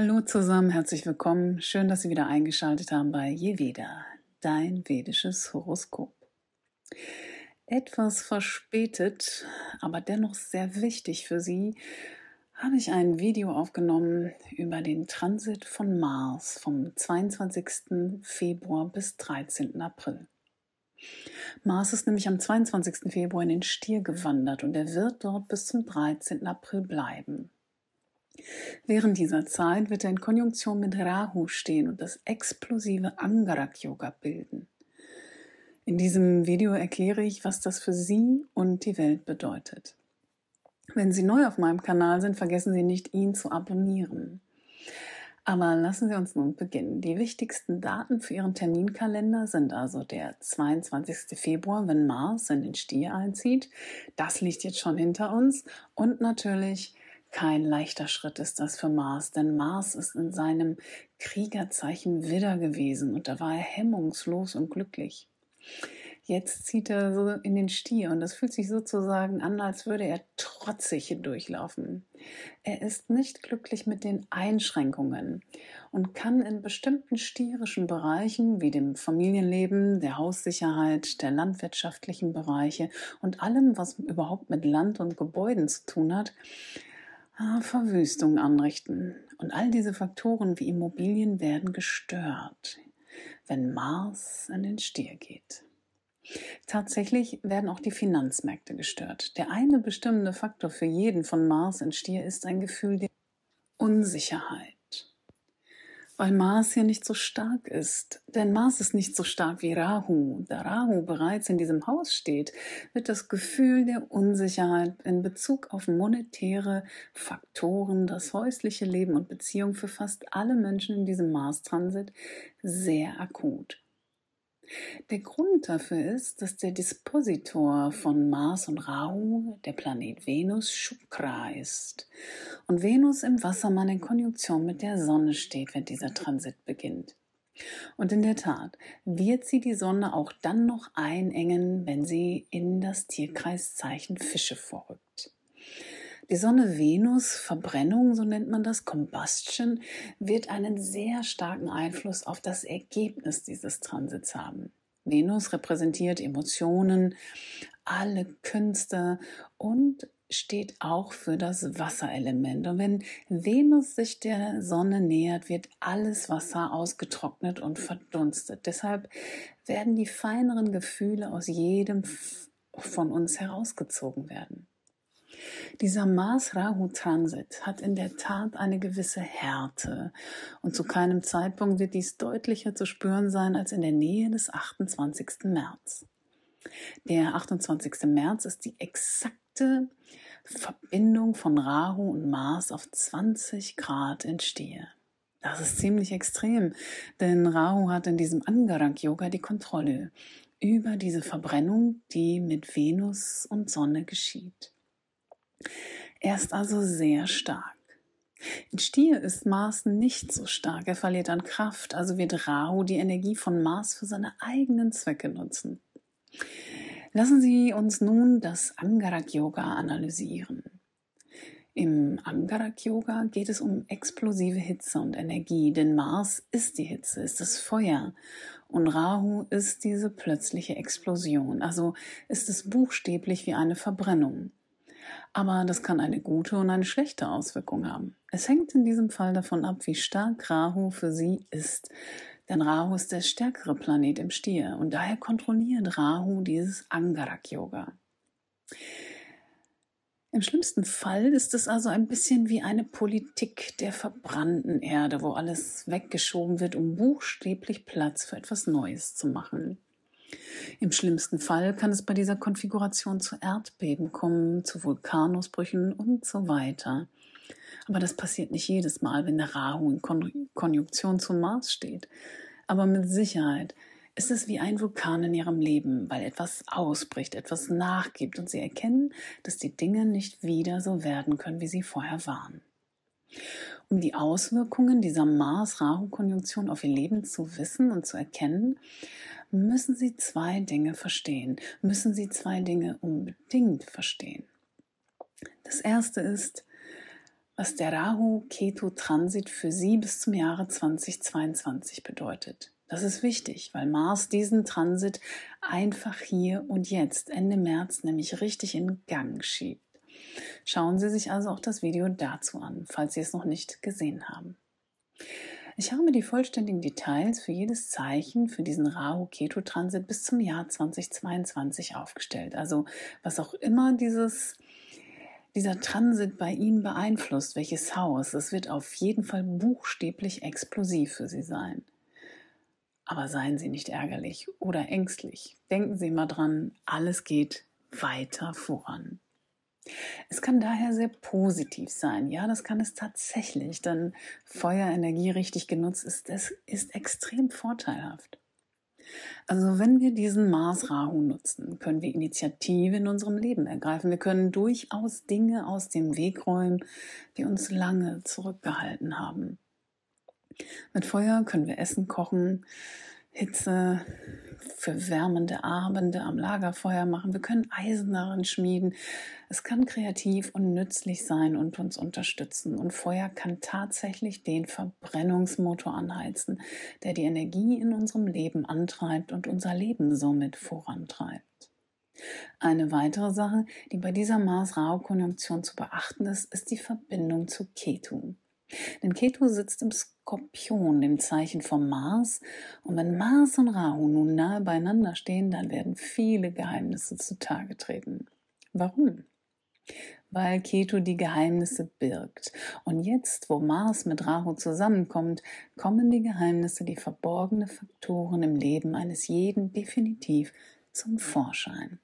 Hallo zusammen, herzlich willkommen. Schön, dass Sie wieder eingeschaltet haben bei Jeveda, dein vedisches Horoskop. Etwas verspätet, aber dennoch sehr wichtig für Sie, habe ich ein Video aufgenommen über den Transit von Mars vom 22. Februar bis 13. April. Mars ist nämlich am 22. Februar in den Stier gewandert und er wird dort bis zum 13. April bleiben. Während dieser Zeit wird er in Konjunktion mit Rahu stehen und das explosive Angarak Yoga bilden. In diesem Video erkläre ich, was das für Sie und die Welt bedeutet. Wenn Sie neu auf meinem Kanal sind, vergessen Sie nicht, ihn zu abonnieren. Aber lassen Sie uns nun beginnen. Die wichtigsten Daten für Ihren Terminkalender sind also der 22. Februar, wenn Mars in den Stier einzieht. Das liegt jetzt schon hinter uns. Und natürlich kein leichter Schritt ist das für Mars, denn Mars ist in seinem Kriegerzeichen Widder gewesen und da war er hemmungslos und glücklich. Jetzt zieht er so in den Stier und das fühlt sich sozusagen an, als würde er trotzig hindurchlaufen. Er ist nicht glücklich mit den Einschränkungen und kann in bestimmten stierischen Bereichen wie dem Familienleben, der Haussicherheit, der landwirtschaftlichen Bereiche und allem, was überhaupt mit Land und Gebäuden zu tun hat, Verwüstung anrichten. Und all diese Faktoren wie Immobilien werden gestört, wenn Mars in den Stier geht. Tatsächlich werden auch die Finanzmärkte gestört. Der eine bestimmende Faktor für jeden von Mars in Stier ist ein Gefühl der Unsicherheit weil Mars hier nicht so stark ist. Denn Mars ist nicht so stark wie Rahu. Da Rahu bereits in diesem Haus steht, wird das Gefühl der Unsicherheit in Bezug auf monetäre Faktoren, das häusliche Leben und Beziehung für fast alle Menschen in diesem Mars-Transit sehr akut. Der Grund dafür ist, dass der Dispositor von Mars und Rahu, der Planet Venus, Shukra ist. Und Venus im Wassermann in Konjunktion mit der Sonne steht, wenn dieser Transit beginnt. Und in der Tat wird sie die Sonne auch dann noch einengen, wenn sie in das Tierkreiszeichen Fische vorrückt. Die Sonne Venus, Verbrennung, so nennt man das, Combustion, wird einen sehr starken Einfluss auf das Ergebnis dieses Transits haben. Venus repräsentiert Emotionen, alle Künste und steht auch für das Wasserelement. Und wenn Venus sich der Sonne nähert, wird alles Wasser ausgetrocknet und verdunstet. Deshalb werden die feineren Gefühle aus jedem von uns herausgezogen werden. Dieser Mars-Rahu-Transit hat in der Tat eine gewisse Härte und zu keinem Zeitpunkt wird dies deutlicher zu spüren sein als in der Nähe des 28. März. Der 28. März ist die exakte Verbindung von Rahu und Mars auf 20 Grad Stier. Das ist ziemlich extrem, denn Rahu hat in diesem Angarak-Yoga die Kontrolle über diese Verbrennung, die mit Venus und Sonne geschieht. Er ist also sehr stark. In Stier ist Mars nicht so stark, er verliert an Kraft, also wird Rahu die Energie von Mars für seine eigenen Zwecke nutzen. Lassen Sie uns nun das Angarak Yoga analysieren. Im Angarak Yoga geht es um explosive Hitze und Energie, denn Mars ist die Hitze, ist das Feuer und Rahu ist diese plötzliche Explosion, also ist es buchstäblich wie eine Verbrennung. Aber das kann eine gute und eine schlechte Auswirkung haben. Es hängt in diesem Fall davon ab, wie stark Rahu für Sie ist. Denn Rahu ist der stärkere Planet im Stier und daher kontrolliert Rahu dieses Angarak-Yoga. Im schlimmsten Fall ist es also ein bisschen wie eine Politik der verbrannten Erde, wo alles weggeschoben wird, um buchstäblich Platz für etwas Neues zu machen. Im schlimmsten Fall kann es bei dieser Konfiguration zu Erdbeben kommen, zu Vulkanausbrüchen und so weiter. Aber das passiert nicht jedes Mal, wenn der Rahu in Kon Konjunktion zum Mars steht. Aber mit Sicherheit ist es wie ein Vulkan in ihrem Leben, weil etwas ausbricht, etwas nachgibt und sie erkennen, dass die Dinge nicht wieder so werden können, wie sie vorher waren. Um die Auswirkungen dieser Mars-Rahu-Konjunktion auf ihr Leben zu wissen und zu erkennen, müssen Sie zwei Dinge verstehen, müssen Sie zwei Dinge unbedingt verstehen. Das erste ist, was der Rahu-Ketu-Transit für Sie bis zum Jahre 2022 bedeutet. Das ist wichtig, weil Mars diesen Transit einfach hier und jetzt, Ende März, nämlich richtig in Gang schiebt. Schauen Sie sich also auch das Video dazu an, falls Sie es noch nicht gesehen haben. Ich habe die vollständigen Details für jedes Zeichen für diesen Rahu-Ketu-Transit bis zum Jahr 2022 aufgestellt. Also was auch immer dieses dieser Transit bei Ihnen beeinflusst, welches Haus, es wird auf jeden Fall buchstäblich explosiv für Sie sein. Aber seien Sie nicht ärgerlich oder ängstlich. Denken Sie mal dran, alles geht weiter voran. Es kann daher sehr positiv sein. Ja, das kann es tatsächlich, denn Feuerenergie richtig genutzt ist, es ist extrem vorteilhaft. Also wenn wir diesen Mars Rahu nutzen, können wir Initiative in unserem Leben ergreifen. Wir können durchaus Dinge aus dem Weg räumen, die uns lange zurückgehalten haben. Mit Feuer können wir Essen kochen, Hitze für wärmende Abende am Lagerfeuer machen. Wir können Eisen darin schmieden. Es kann kreativ und nützlich sein und uns unterstützen. Und Feuer kann tatsächlich den Verbrennungsmotor anheizen, der die Energie in unserem Leben antreibt und unser Leben somit vorantreibt. Eine weitere Sache, die bei dieser Mars-Rau-Konjunktion zu beachten ist, ist die Verbindung zu Ketu. Denn Ketu sitzt im Skorpion, dem Zeichen vom Mars. Und wenn Mars und Rahu nun nahe beieinander stehen, dann werden viele Geheimnisse zutage treten. Warum? Weil Ketu die Geheimnisse birgt. Und jetzt, wo Mars mit Rahu zusammenkommt, kommen die Geheimnisse, die verborgene Faktoren im Leben eines jeden definitiv zum Vorschein.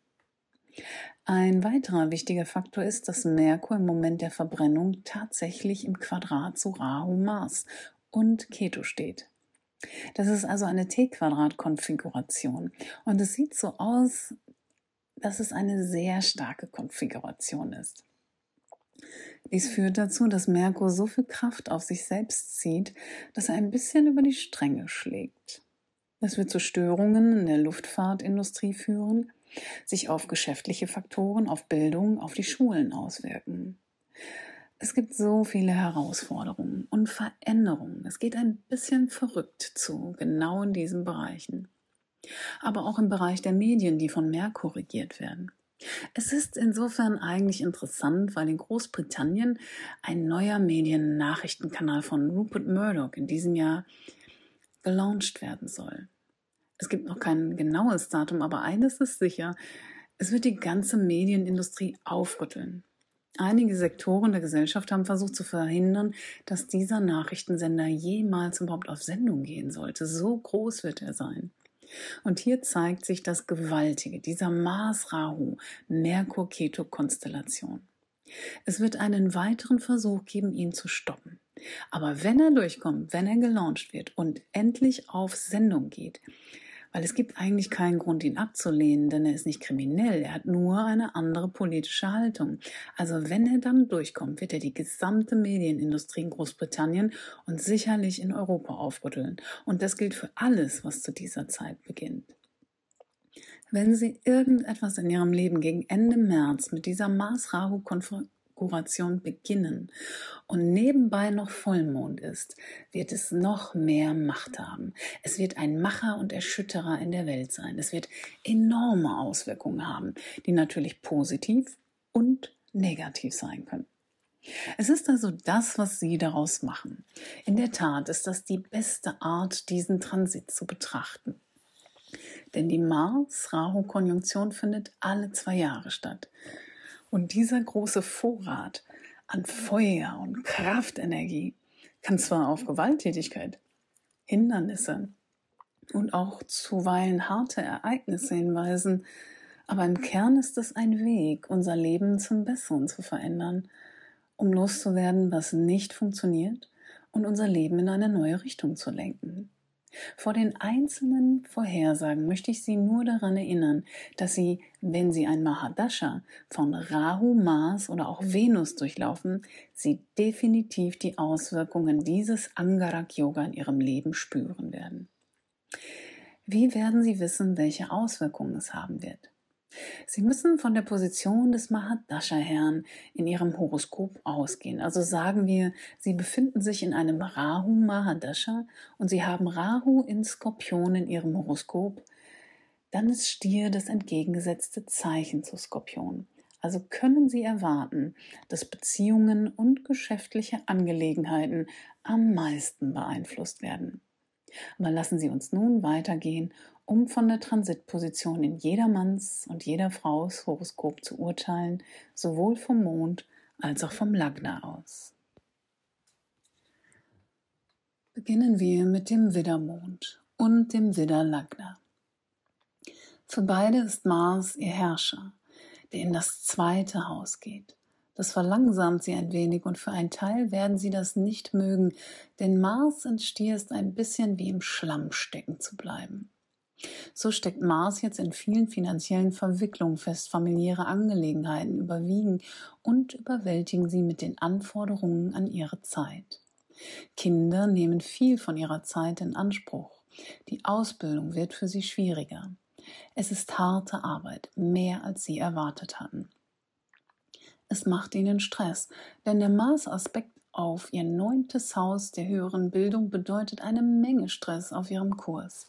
Ein weiterer wichtiger Faktor ist, dass Merkur im Moment der Verbrennung tatsächlich im Quadrat zu Rahu Mars und Keto steht. Das ist also eine T-Quadrat-Konfiguration und es sieht so aus, dass es eine sehr starke Konfiguration ist. Dies führt dazu, dass Merkur so viel Kraft auf sich selbst zieht, dass er ein bisschen über die Stränge schlägt. Das wird zu Störungen in der Luftfahrtindustrie führen sich auf geschäftliche Faktoren, auf Bildung, auf die Schulen auswirken. Es gibt so viele Herausforderungen und Veränderungen. Es geht ein bisschen verrückt zu, genau in diesen Bereichen. Aber auch im Bereich der Medien, die von Merkur regiert werden. Es ist insofern eigentlich interessant, weil in Großbritannien ein neuer Mediennachrichtenkanal von Rupert Murdoch in diesem Jahr gelauncht werden soll. Es gibt noch kein genaues Datum, aber eines ist sicher, es wird die ganze Medienindustrie aufrütteln. Einige Sektoren der Gesellschaft haben versucht zu verhindern, dass dieser Nachrichtensender jemals überhaupt auf Sendung gehen sollte. So groß wird er sein. Und hier zeigt sich das Gewaltige dieser Mars-Rahu-Merkur-Keto-Konstellation. Es wird einen weiteren Versuch geben, ihn zu stoppen. Aber wenn er durchkommt, wenn er gelauncht wird und endlich auf Sendung geht, weil es gibt eigentlich keinen Grund, ihn abzulehnen, denn er ist nicht kriminell, er hat nur eine andere politische Haltung. Also wenn er dann durchkommt, wird er die gesamte Medienindustrie in Großbritannien und sicherlich in Europa aufrütteln. Und das gilt für alles, was zu dieser Zeit beginnt. Wenn Sie irgendetwas in Ihrem Leben gegen Ende März mit dieser Mars-Rahu-Konferenz Kuration beginnen und nebenbei noch Vollmond ist, wird es noch mehr Macht haben. Es wird ein Macher und Erschütterer in der Welt sein. Es wird enorme Auswirkungen haben, die natürlich positiv und negativ sein können. Es ist also das, was Sie daraus machen. In der Tat ist das die beste Art, diesen Transit zu betrachten. Denn die Mars-Rahu-Konjunktion findet alle zwei Jahre statt. Und dieser große Vorrat an Feuer und Kraftenergie kann zwar auf Gewalttätigkeit, Hindernisse und auch zuweilen harte Ereignisse hinweisen, aber im Kern ist es ein Weg, unser Leben zum Besseren zu verändern, um loszuwerden, was nicht funktioniert und unser Leben in eine neue Richtung zu lenken. Vor den einzelnen Vorhersagen möchte ich Sie nur daran erinnern, dass Sie, wenn Sie ein Mahadasha von Rahu, Mars oder auch Venus durchlaufen, Sie definitiv die Auswirkungen dieses Angarak Yoga in Ihrem Leben spüren werden. Wie werden Sie wissen, welche Auswirkungen es haben wird? Sie müssen von der Position des Mahadasha-Herrn in Ihrem Horoskop ausgehen. Also sagen wir, Sie befinden sich in einem Rahu Mahadasha und Sie haben Rahu in Skorpion in Ihrem Horoskop, dann ist Stier das entgegengesetzte Zeichen zu Skorpion. Also können Sie erwarten, dass Beziehungen und geschäftliche Angelegenheiten am meisten beeinflusst werden. Aber lassen Sie uns nun weitergehen um von der Transitposition in jedermanns und jeder Frau's Horoskop zu urteilen, sowohl vom Mond als auch vom Lagna aus. Beginnen wir mit dem Widdermond und dem Widderlagna. Für beide ist Mars ihr Herrscher, der in das zweite Haus geht. Das verlangsamt sie ein wenig und für einen Teil werden sie das nicht mögen, denn Mars in Stier ist ein bisschen wie im Schlamm stecken zu bleiben. So steckt Mars jetzt in vielen finanziellen Verwicklungen fest, familiäre Angelegenheiten überwiegen und überwältigen sie mit den Anforderungen an ihre Zeit. Kinder nehmen viel von ihrer Zeit in Anspruch. Die Ausbildung wird für sie schwieriger. Es ist harte Arbeit, mehr als sie erwartet hatten. Es macht ihnen Stress, denn der Mars-Aspekt auf ihr neuntes Haus der höheren Bildung bedeutet eine Menge Stress auf ihrem Kurs.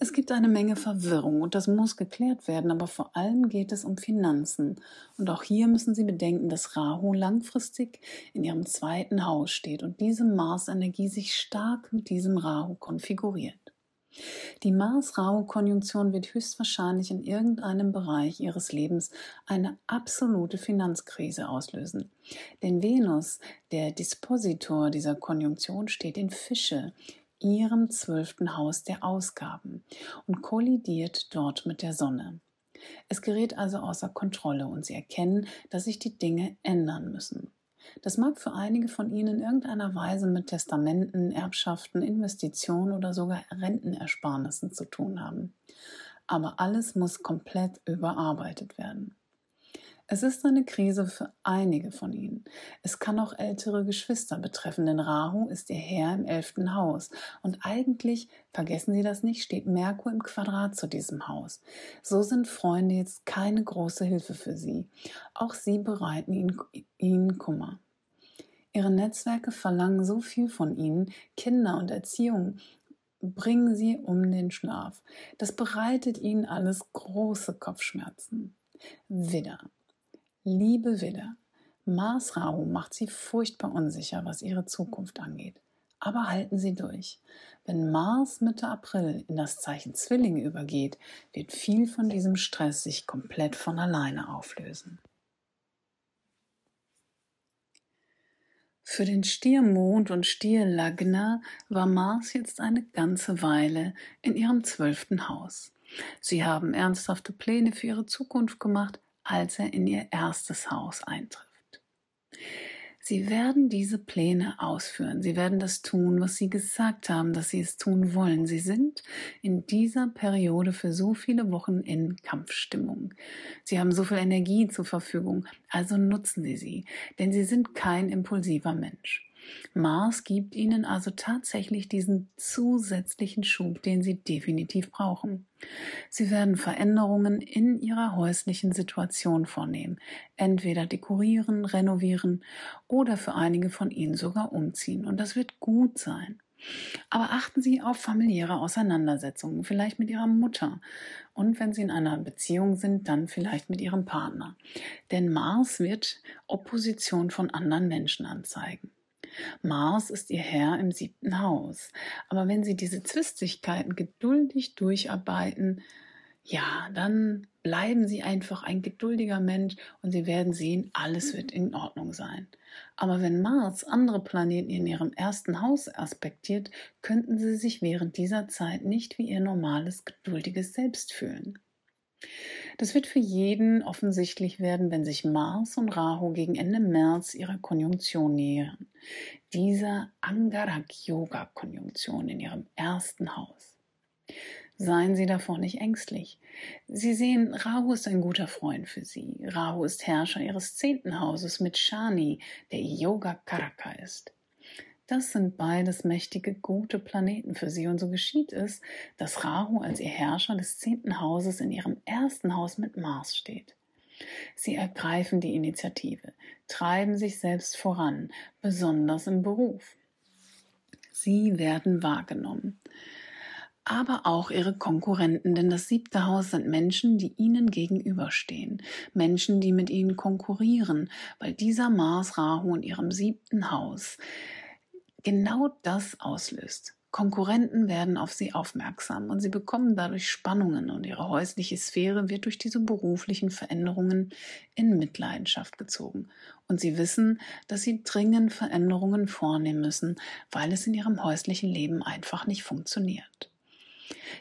Es gibt eine Menge Verwirrung und das muss geklärt werden, aber vor allem geht es um Finanzen. Und auch hier müssen Sie bedenken, dass Rahu langfristig in Ihrem zweiten Haus steht und diese Marsenergie sich stark mit diesem Rahu konfiguriert. Die Mars-Rahu-Konjunktion wird höchstwahrscheinlich in irgendeinem Bereich ihres Lebens eine absolute Finanzkrise auslösen. Denn Venus, der Dispositor dieser Konjunktion, steht in Fische, ihrem zwölften Haus der Ausgaben, und kollidiert dort mit der Sonne. Es gerät also außer Kontrolle und sie erkennen, dass sich die Dinge ändern müssen. Das mag für einige von Ihnen in irgendeiner Weise mit Testamenten, Erbschaften, Investitionen oder sogar Rentenersparnissen zu tun haben. Aber alles muss komplett überarbeitet werden. Es ist eine Krise für einige von ihnen. Es kann auch ältere Geschwister betreffen, denn Rahu ist ihr Herr im elften Haus. Und eigentlich, vergessen Sie das nicht, steht Merkur im Quadrat zu diesem Haus. So sind Freunde jetzt keine große Hilfe für Sie. Auch sie bereiten ihnen, ihnen Kummer. Ihre Netzwerke verlangen so viel von ihnen, Kinder und Erziehung bringen sie um den Schlaf. Das bereitet ihnen alles große Kopfschmerzen. Widder. Liebe Widder. Mars Rahu macht sie furchtbar unsicher, was ihre Zukunft angeht. Aber halten Sie durch. Wenn Mars Mitte April in das Zeichen Zwillinge übergeht, wird viel von diesem Stress sich komplett von alleine auflösen. Für den Stiermond und Stierlagna war Mars jetzt eine ganze Weile in ihrem zwölften Haus. Sie haben ernsthafte Pläne für ihre Zukunft gemacht, als er in ihr erstes Haus eintrifft. Sie werden diese Pläne ausführen. Sie werden das tun, was Sie gesagt haben, dass Sie es tun wollen. Sie sind in dieser Periode für so viele Wochen in Kampfstimmung. Sie haben so viel Energie zur Verfügung, also nutzen Sie sie, denn Sie sind kein impulsiver Mensch. Mars gibt ihnen also tatsächlich diesen zusätzlichen Schub, den sie definitiv brauchen. Sie werden Veränderungen in ihrer häuslichen Situation vornehmen, entweder dekorieren, renovieren oder für einige von ihnen sogar umziehen. Und das wird gut sein. Aber achten Sie auf familiäre Auseinandersetzungen, vielleicht mit Ihrer Mutter. Und wenn Sie in einer Beziehung sind, dann vielleicht mit Ihrem Partner. Denn Mars wird Opposition von anderen Menschen anzeigen. Mars ist ihr Herr im siebten Haus. Aber wenn sie diese Zwistigkeiten geduldig durcharbeiten, ja, dann bleiben sie einfach ein geduldiger Mensch und sie werden sehen, alles wird in Ordnung sein. Aber wenn Mars andere Planeten in ihrem ersten Haus aspektiert, könnten sie sich während dieser Zeit nicht wie ihr normales, geduldiges Selbst fühlen. Das wird für jeden offensichtlich werden, wenn sich Mars und Rahu gegen Ende März ihrer Konjunktion nähern. Dieser Angarak-Yoga-Konjunktion in ihrem ersten Haus. Seien Sie davor nicht ängstlich. Sie sehen, Rahu ist ein guter Freund für Sie. Rahu ist Herrscher Ihres zehnten Hauses mit Shani, der Yoga Karaka ist. Das sind beides mächtige, gute Planeten für sie. Und so geschieht es, dass Rahu als ihr Herrscher des zehnten Hauses in ihrem ersten Haus mit Mars steht. Sie ergreifen die Initiative, treiben sich selbst voran, besonders im Beruf. Sie werden wahrgenommen aber auch ihre Konkurrenten, denn das siebte Haus sind Menschen, die ihnen gegenüberstehen, Menschen, die mit ihnen konkurrieren, weil dieser Mars Rahu in ihrem siebten Haus genau das auslöst. Konkurrenten werden auf sie aufmerksam und sie bekommen dadurch Spannungen und ihre häusliche Sphäre wird durch diese beruflichen Veränderungen in Mitleidenschaft gezogen. Und sie wissen, dass sie dringend Veränderungen vornehmen müssen, weil es in ihrem häuslichen Leben einfach nicht funktioniert.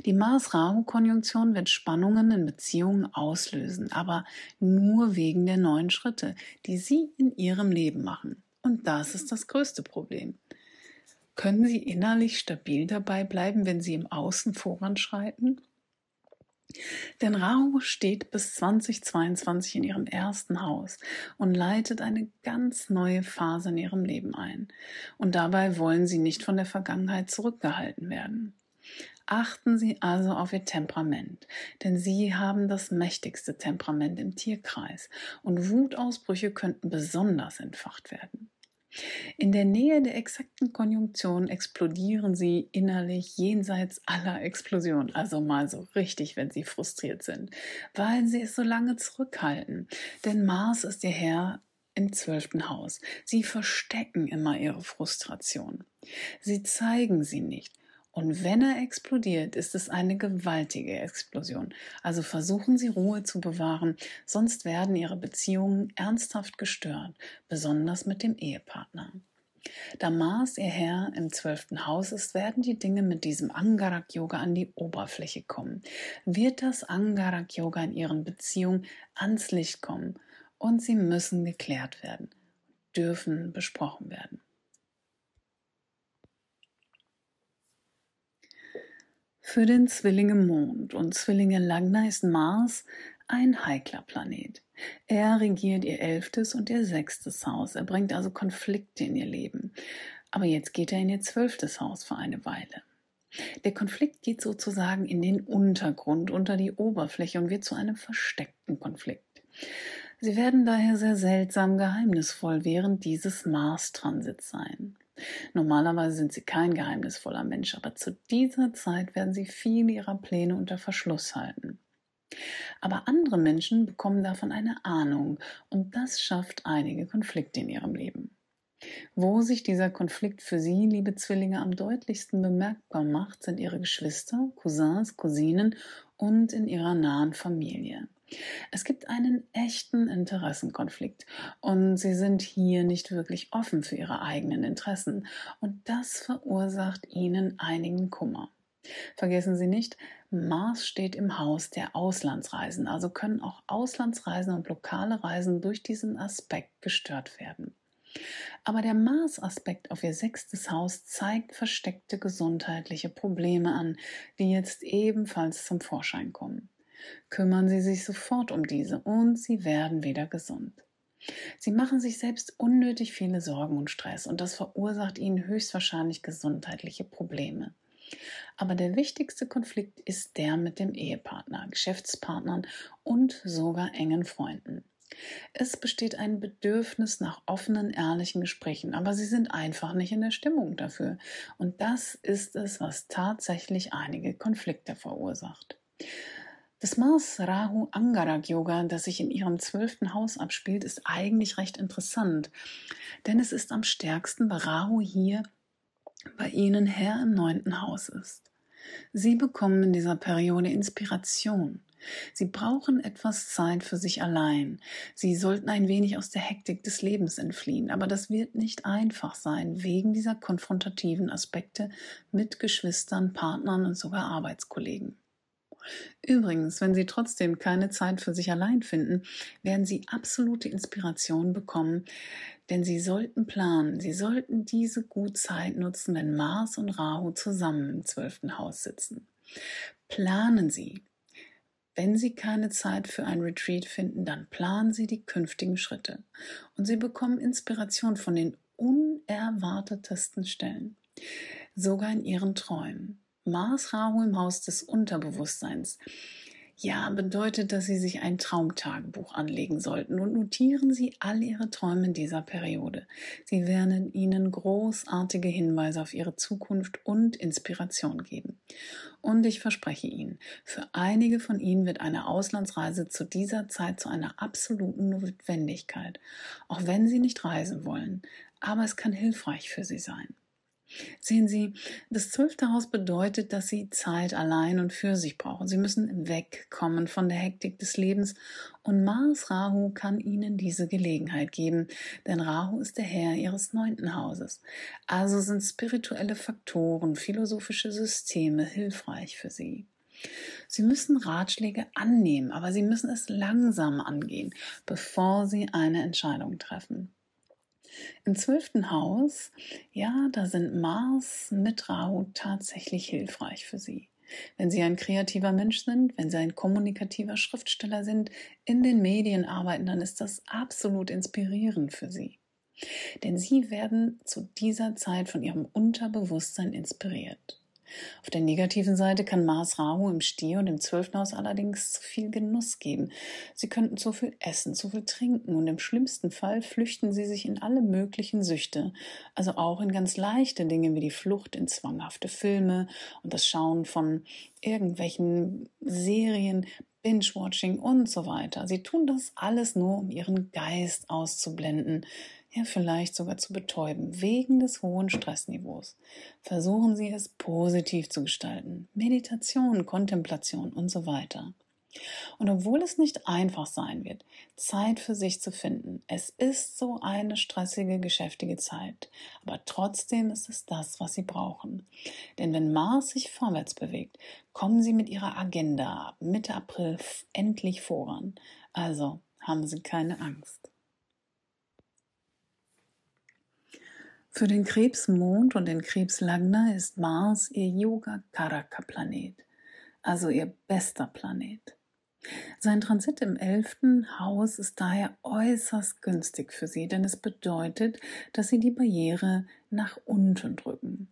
Die Mars-Rahu-Konjunktion wird Spannungen in Beziehungen auslösen, aber nur wegen der neuen Schritte, die Sie in Ihrem Leben machen. Und das ist das größte Problem. Können Sie innerlich stabil dabei bleiben, wenn Sie im Außen voranschreiten? Denn Rahu steht bis 2022 in ihrem ersten Haus und leitet eine ganz neue Phase in ihrem Leben ein. Und dabei wollen sie nicht von der Vergangenheit zurückgehalten werden. Achten Sie also auf Ihr Temperament, denn Sie haben das mächtigste Temperament im Tierkreis und Wutausbrüche könnten besonders entfacht werden. In der Nähe der exakten Konjunktion explodieren Sie innerlich jenseits aller Explosion, also mal so richtig, wenn Sie frustriert sind, weil Sie es so lange zurückhalten. Denn Mars ist Ihr Herr im zwölften Haus. Sie verstecken immer Ihre Frustration. Sie zeigen sie nicht und wenn er explodiert, ist es eine gewaltige Explosion. Also versuchen Sie Ruhe zu bewahren, sonst werden Ihre Beziehungen ernsthaft gestört, besonders mit dem Ehepartner. Da Mars, ihr Herr, im zwölften Haus ist, werden die Dinge mit diesem Angarak-Yoga an die Oberfläche kommen. Wird das Angarak-Yoga in Ihren Beziehungen ans Licht kommen und sie müssen geklärt werden, dürfen besprochen werden. Für den Zwillinge Mond und Zwillinge Lagna ist Mars ein heikler Planet. Er regiert ihr elftes und ihr sechstes Haus. Er bringt also Konflikte in ihr Leben. Aber jetzt geht er in ihr zwölftes Haus für eine Weile. Der Konflikt geht sozusagen in den Untergrund, unter die Oberfläche und wird zu einem versteckten Konflikt. Sie werden daher sehr seltsam geheimnisvoll während dieses Mars-Transits sein. Normalerweise sind sie kein geheimnisvoller Mensch, aber zu dieser Zeit werden sie viele ihrer Pläne unter Verschluss halten. Aber andere Menschen bekommen davon eine Ahnung und das schafft einige Konflikte in ihrem Leben. Wo sich dieser Konflikt für Sie, liebe Zwillinge, am deutlichsten bemerkbar macht, sind Ihre Geschwister, Cousins, Cousinen und in Ihrer nahen Familie. Es gibt einen echten Interessenkonflikt und sie sind hier nicht wirklich offen für ihre eigenen Interessen und das verursacht ihnen einigen Kummer. Vergessen Sie nicht, Mars steht im Haus der Auslandsreisen, also können auch Auslandsreisen und lokale Reisen durch diesen Aspekt gestört werden. Aber der Mars-Aspekt auf ihr sechstes Haus zeigt versteckte gesundheitliche Probleme an, die jetzt ebenfalls zum Vorschein kommen kümmern Sie sich sofort um diese und Sie werden wieder gesund. Sie machen sich selbst unnötig viele Sorgen und Stress und das verursacht Ihnen höchstwahrscheinlich gesundheitliche Probleme. Aber der wichtigste Konflikt ist der mit dem Ehepartner, Geschäftspartnern und sogar engen Freunden. Es besteht ein Bedürfnis nach offenen, ehrlichen Gesprächen, aber sie sind einfach nicht in der Stimmung dafür. Und das ist es, was tatsächlich einige Konflikte verursacht. Das Mars Rahu Angarak Yoga, das sich in ihrem zwölften Haus abspielt, ist eigentlich recht interessant, denn es ist am stärksten, weil Rahu hier bei Ihnen Herr im neunten Haus ist. Sie bekommen in dieser Periode Inspiration. Sie brauchen etwas Zeit für sich allein. Sie sollten ein wenig aus der Hektik des Lebens entfliehen, aber das wird nicht einfach sein, wegen dieser konfrontativen Aspekte mit Geschwistern, Partnern und sogar Arbeitskollegen. Übrigens, wenn Sie trotzdem keine Zeit für sich allein finden, werden Sie absolute Inspiration bekommen, denn Sie sollten planen, Sie sollten diese gut Zeit nutzen, wenn Mars und Rahu zusammen im zwölften Haus sitzen. Planen Sie. Wenn Sie keine Zeit für ein Retreat finden, dann planen Sie die künftigen Schritte. Und Sie bekommen Inspiration von den unerwartetesten Stellen, sogar in ihren Träumen. Mars Rahu im Haus des Unterbewusstseins ja, bedeutet, dass Sie sich ein Traumtagebuch anlegen sollten und notieren Sie all Ihre Träume in dieser Periode. Sie werden Ihnen großartige Hinweise auf Ihre Zukunft und Inspiration geben. Und ich verspreche Ihnen, für einige von Ihnen wird eine Auslandsreise zu dieser Zeit zu einer absoluten Notwendigkeit, auch wenn Sie nicht reisen wollen. Aber es kann hilfreich für Sie sein. Sehen Sie, das zwölfte Haus bedeutet, dass Sie Zeit allein und für sich brauchen. Sie müssen wegkommen von der Hektik des Lebens und Mars Rahu kann Ihnen diese Gelegenheit geben, denn Rahu ist der Herr Ihres neunten Hauses. Also sind spirituelle Faktoren, philosophische Systeme hilfreich für Sie. Sie müssen Ratschläge annehmen, aber Sie müssen es langsam angehen, bevor Sie eine Entscheidung treffen. Im zwölften Haus, ja, da sind Mars mit Rahu tatsächlich hilfreich für Sie. Wenn Sie ein kreativer Mensch sind, wenn Sie ein kommunikativer Schriftsteller sind, in den Medien arbeiten, dann ist das absolut inspirierend für Sie. Denn Sie werden zu dieser Zeit von Ihrem Unterbewusstsein inspiriert. Auf der negativen Seite kann Mars Rahu im Stier und im zwölften Haus allerdings zu viel Genuss geben. Sie könnten zu viel essen, zu viel trinken und im schlimmsten Fall flüchten sie sich in alle möglichen Süchte, also auch in ganz leichte Dinge wie die Flucht in zwanghafte Filme und das Schauen von irgendwelchen Serien, Binge-Watching und so weiter. Sie tun das alles nur, um ihren Geist auszublenden, ja vielleicht sogar zu betäuben, wegen des hohen Stressniveaus. Versuchen Sie es positiv zu gestalten. Meditation, Kontemplation und so weiter. Und obwohl es nicht einfach sein wird, Zeit für sich zu finden, es ist so eine stressige, geschäftige Zeit, aber trotzdem ist es das, was Sie brauchen. Denn wenn Mars sich vorwärts bewegt, kommen Sie mit Ihrer Agenda Mitte April endlich voran. Also haben Sie keine Angst. Für den Krebsmond und den Krebslagner ist Mars ihr Yoga Karaka Planet, also ihr bester Planet. Sein Transit im elften Haus ist daher äußerst günstig für sie, denn es bedeutet, dass sie die Barriere nach unten drücken.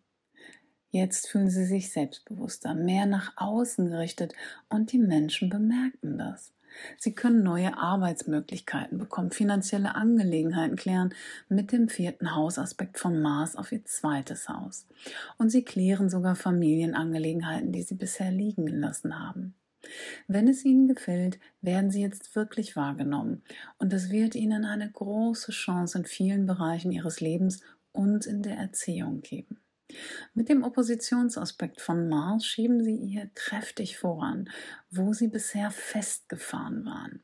Jetzt fühlen sie sich selbstbewusster, mehr nach außen gerichtet und die Menschen bemerken das. Sie können neue Arbeitsmöglichkeiten bekommen, finanzielle Angelegenheiten klären mit dem vierten Hausaspekt von Mars auf ihr zweites Haus. Und sie klären sogar Familienangelegenheiten, die sie bisher liegen gelassen haben. Wenn es Ihnen gefällt, werden Sie jetzt wirklich wahrgenommen und es wird Ihnen eine große Chance in vielen Bereichen Ihres Lebens und in der Erziehung geben. Mit dem Oppositionsaspekt von Mars schieben sie ihr kräftig voran, wo sie bisher festgefahren waren.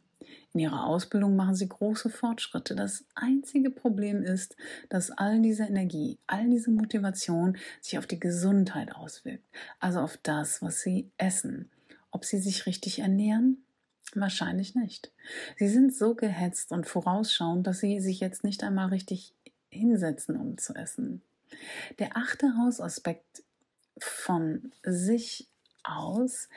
In ihrer Ausbildung machen sie große Fortschritte. Das einzige Problem ist, dass all diese Energie, all diese Motivation sich auf die Gesundheit auswirkt, also auf das, was sie essen. Ob sie sich richtig ernähren? Wahrscheinlich nicht. Sie sind so gehetzt und vorausschauend, dass sie sich jetzt nicht einmal richtig hinsetzen, um zu essen. Der achte Hausaspekt von sich aus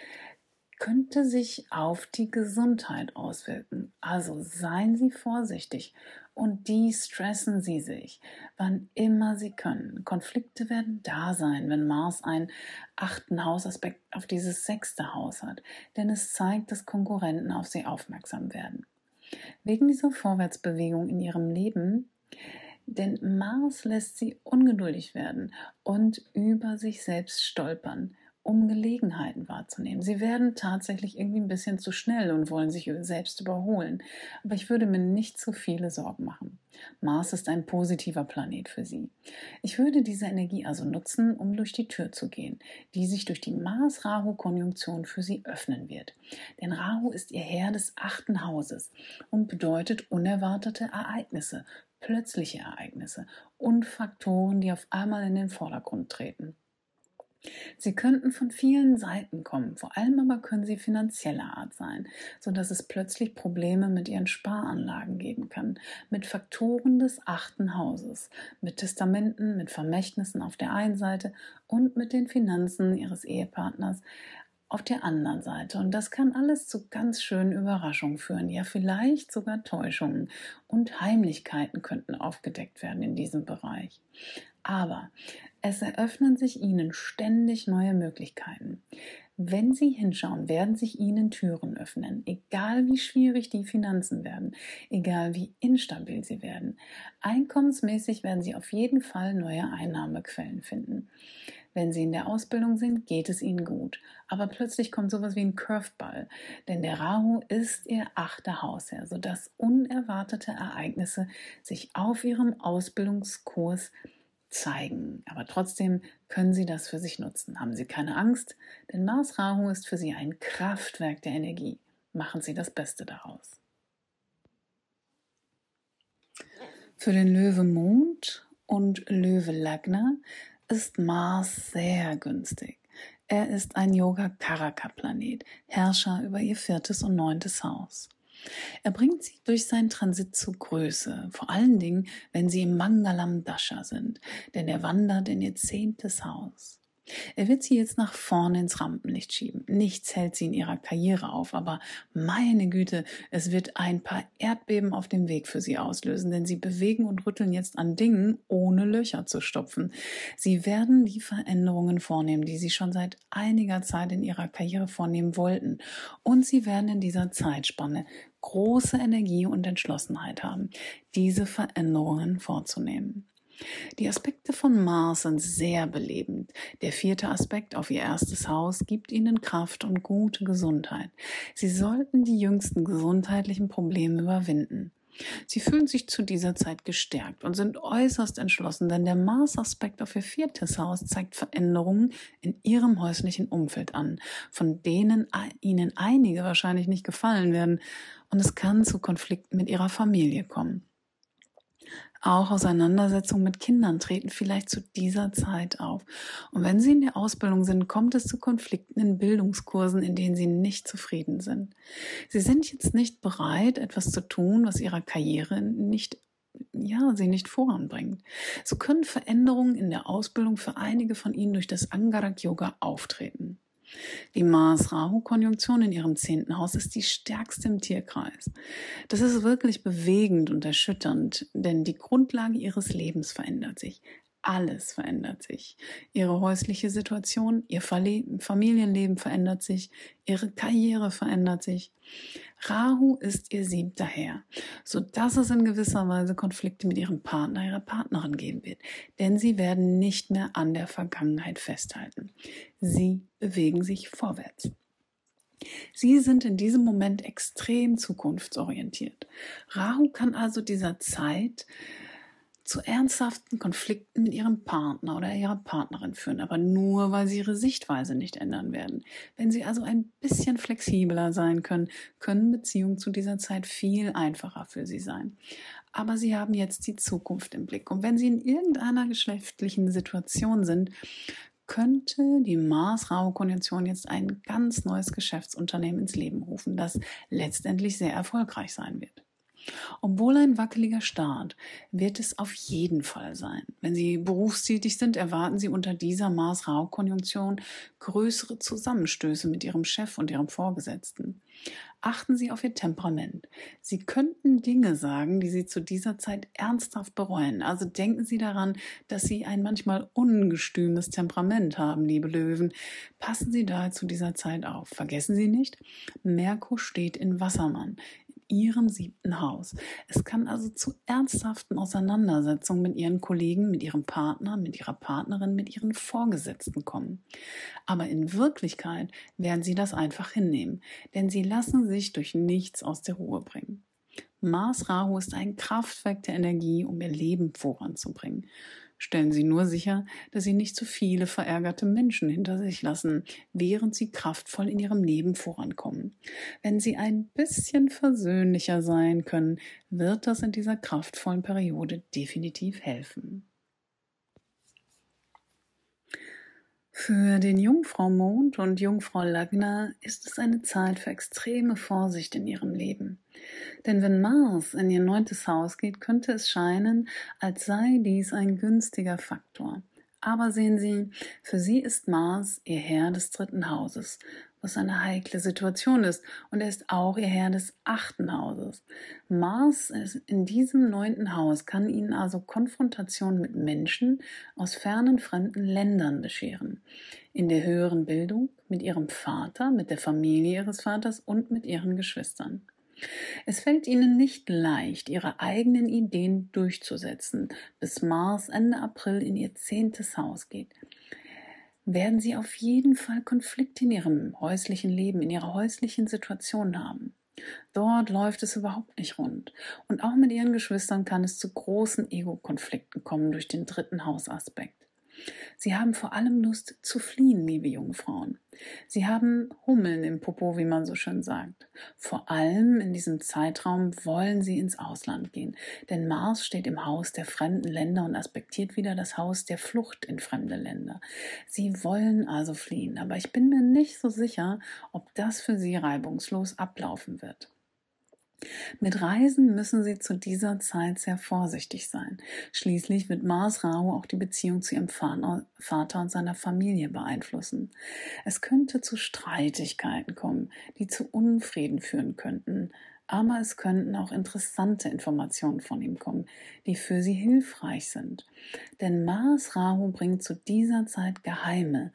könnte sich auf die Gesundheit auswirken. Also seien Sie vorsichtig und de-stressen Sie sich, wann immer Sie können. Konflikte werden da sein, wenn Mars einen achten Hausaspekt auf dieses sechste Haus hat, denn es zeigt, dass Konkurrenten auf Sie aufmerksam werden. Wegen dieser Vorwärtsbewegung in Ihrem Leben denn Mars lässt sie ungeduldig werden und über sich selbst stolpern, um Gelegenheiten wahrzunehmen. Sie werden tatsächlich irgendwie ein bisschen zu schnell und wollen sich selbst überholen. Aber ich würde mir nicht zu viele Sorgen machen. Mars ist ein positiver Planet für Sie. Ich würde diese Energie also nutzen, um durch die Tür zu gehen, die sich durch die Mars-Rahu-Konjunktion für Sie öffnen wird. Denn Rahu ist Ihr Herr des achten Hauses und bedeutet unerwartete Ereignisse, plötzliche Ereignisse und Faktoren, die auf einmal in den Vordergrund treten. Sie könnten von vielen Seiten kommen, vor allem aber können sie finanzieller Art sein, so dass es plötzlich Probleme mit ihren Sparanlagen geben kann, mit Faktoren des achten Hauses, mit Testamenten, mit Vermächtnissen auf der einen Seite und mit den Finanzen ihres Ehepartners auf der anderen Seite. Und das kann alles zu ganz schönen Überraschungen führen, ja vielleicht sogar Täuschungen und Heimlichkeiten könnten aufgedeckt werden in diesem Bereich. Aber es eröffnen sich Ihnen ständig neue Möglichkeiten. Wenn Sie hinschauen, werden sich Ihnen Türen öffnen, egal wie schwierig die Finanzen werden, egal wie instabil sie werden. Einkommensmäßig werden Sie auf jeden Fall neue Einnahmequellen finden. Wenn Sie in der Ausbildung sind, geht es Ihnen gut. Aber plötzlich kommt sowas wie ein Curveball, denn der Rahu ist Ihr achter Hausherr, sodass unerwartete Ereignisse sich auf Ihrem Ausbildungskurs zeigen. Aber trotzdem können Sie das für sich nutzen. Haben Sie keine Angst, denn Mars Rahu ist für Sie ein Kraftwerk der Energie. Machen Sie das Beste daraus. Für den Löwe Mond und Löwe Lagna ist Mars sehr günstig. Er ist ein Yoga-Karaka-Planet, Herrscher über ihr viertes und neuntes Haus. Er bringt sie durch seinen Transit zur Größe, vor allen Dingen, wenn sie im Mangalam Dasha sind, denn er wandert in ihr zehntes Haus. Er wird sie jetzt nach vorne ins Rampenlicht schieben. Nichts hält sie in ihrer Karriere auf, aber meine Güte, es wird ein paar Erdbeben auf dem Weg für sie auslösen, denn sie bewegen und rütteln jetzt an Dingen, ohne Löcher zu stopfen. Sie werden die Veränderungen vornehmen, die sie schon seit einiger Zeit in ihrer Karriere vornehmen wollten. Und sie werden in dieser Zeitspanne große Energie und Entschlossenheit haben, diese Veränderungen vorzunehmen. Die Aspekte von Mars sind sehr belebend. Der vierte Aspekt auf ihr erstes Haus gibt ihnen Kraft und gute Gesundheit. Sie sollten die jüngsten gesundheitlichen Probleme überwinden. Sie fühlen sich zu dieser Zeit gestärkt und sind äußerst entschlossen, denn der Mars-Aspekt auf ihr viertes Haus zeigt Veränderungen in ihrem häuslichen Umfeld an, von denen ihnen einige wahrscheinlich nicht gefallen werden, und es kann zu Konflikten mit ihrer Familie kommen. Auch Auseinandersetzungen mit Kindern treten vielleicht zu dieser Zeit auf. Und wenn Sie in der Ausbildung sind, kommt es zu Konflikten in Bildungskursen, in denen Sie nicht zufrieden sind. Sie sind jetzt nicht bereit, etwas zu tun, was Ihrer Karriere nicht ja, sie nicht voranbringt. So können Veränderungen in der Ausbildung für einige von Ihnen durch das Angarak Yoga auftreten. Die Mars-Rahu-Konjunktion in ihrem zehnten Haus ist die stärkste im Tierkreis. Das ist wirklich bewegend und erschütternd, denn die Grundlage ihres Lebens verändert sich. Alles verändert sich. Ihre häusliche Situation, ihr Familienleben verändert sich, ihre Karriere verändert sich. Rahu ist ihr siebter Herr, so dass es in gewisser Weise Konflikte mit ihrem Partner, ihrer Partnerin geben wird, denn sie werden nicht mehr an der Vergangenheit festhalten. Sie bewegen sich vorwärts. Sie sind in diesem Moment extrem zukunftsorientiert. Rahu kann also dieser Zeit zu ernsthaften Konflikten mit ihrem Partner oder ihrer Partnerin führen, aber nur, weil sie ihre Sichtweise nicht ändern werden. Wenn sie also ein bisschen flexibler sein können, können Beziehungen zu dieser Zeit viel einfacher für sie sein. Aber sie haben jetzt die Zukunft im Blick. Und wenn sie in irgendeiner geschäftlichen Situation sind, könnte die Mars-Rau-Konjunktion jetzt ein ganz neues Geschäftsunternehmen ins Leben rufen, das letztendlich sehr erfolgreich sein wird. Obwohl ein wackeliger Start wird es auf jeden Fall sein. Wenn Sie berufstätig sind, erwarten Sie unter dieser Mars-Rau-Konjunktion größere Zusammenstöße mit Ihrem Chef und Ihrem Vorgesetzten. Achten Sie auf Ihr Temperament. Sie könnten Dinge sagen, die Sie zu dieser Zeit ernsthaft bereuen. Also denken Sie daran, dass Sie ein manchmal ungestümes Temperament haben, liebe Löwen. Passen Sie da zu dieser Zeit auf. Vergessen Sie nicht, Merkur steht in Wassermann ihrem siebten Haus. Es kann also zu ernsthaften Auseinandersetzungen mit ihren Kollegen, mit ihrem Partner, mit ihrer Partnerin, mit ihren Vorgesetzten kommen. Aber in Wirklichkeit werden sie das einfach hinnehmen, denn sie lassen sich durch nichts aus der Ruhe bringen. Mars Rahu ist ein Kraftwerk der Energie, um ihr Leben voranzubringen. Stellen Sie nur sicher, dass Sie nicht zu viele verärgerte Menschen hinter sich lassen, während Sie kraftvoll in Ihrem Leben vorankommen. Wenn Sie ein bisschen versöhnlicher sein können, wird das in dieser kraftvollen Periode definitiv helfen. Für den Jungfrau Mond und Jungfrau Lagna ist es eine Zeit für extreme Vorsicht in ihrem Leben. Denn wenn Mars in ihr neuntes Haus geht, könnte es scheinen, als sei dies ein günstiger Faktor. Aber sehen Sie, für sie ist Mars ihr Herr des dritten Hauses, was eine heikle Situation ist. Und er ist auch ihr Herr des achten Hauses. Mars in diesem neunten Haus kann ihnen also Konfrontation mit Menschen aus fernen fremden Ländern bescheren. In der höheren Bildung, mit ihrem Vater, mit der Familie ihres Vaters und mit ihren Geschwistern. Es fällt ihnen nicht leicht, ihre eigenen Ideen durchzusetzen, bis Mars Ende April in ihr zehntes Haus geht werden sie auf jeden Fall Konflikte in ihrem häuslichen Leben, in ihrer häuslichen Situation haben. Dort läuft es überhaupt nicht rund. Und auch mit ihren Geschwistern kann es zu großen Ego-Konflikten kommen durch den dritten Hausaspekt. Sie haben vor allem Lust zu fliehen, liebe Jungfrauen. Sie haben Hummeln im Popo, wie man so schön sagt. Vor allem in diesem Zeitraum wollen sie ins Ausland gehen, denn Mars steht im Haus der fremden Länder und aspektiert wieder das Haus der Flucht in fremde Länder. Sie wollen also fliehen, aber ich bin mir nicht so sicher, ob das für sie reibungslos ablaufen wird. Mit Reisen müssen Sie zu dieser Zeit sehr vorsichtig sein. Schließlich wird Mars Rahu auch die Beziehung zu Ihrem Vater und seiner Familie beeinflussen. Es könnte zu Streitigkeiten kommen, die zu Unfrieden führen könnten. Aber es könnten auch interessante Informationen von ihm kommen, die für Sie hilfreich sind. Denn Mars Rahu bringt zu dieser Zeit geheime,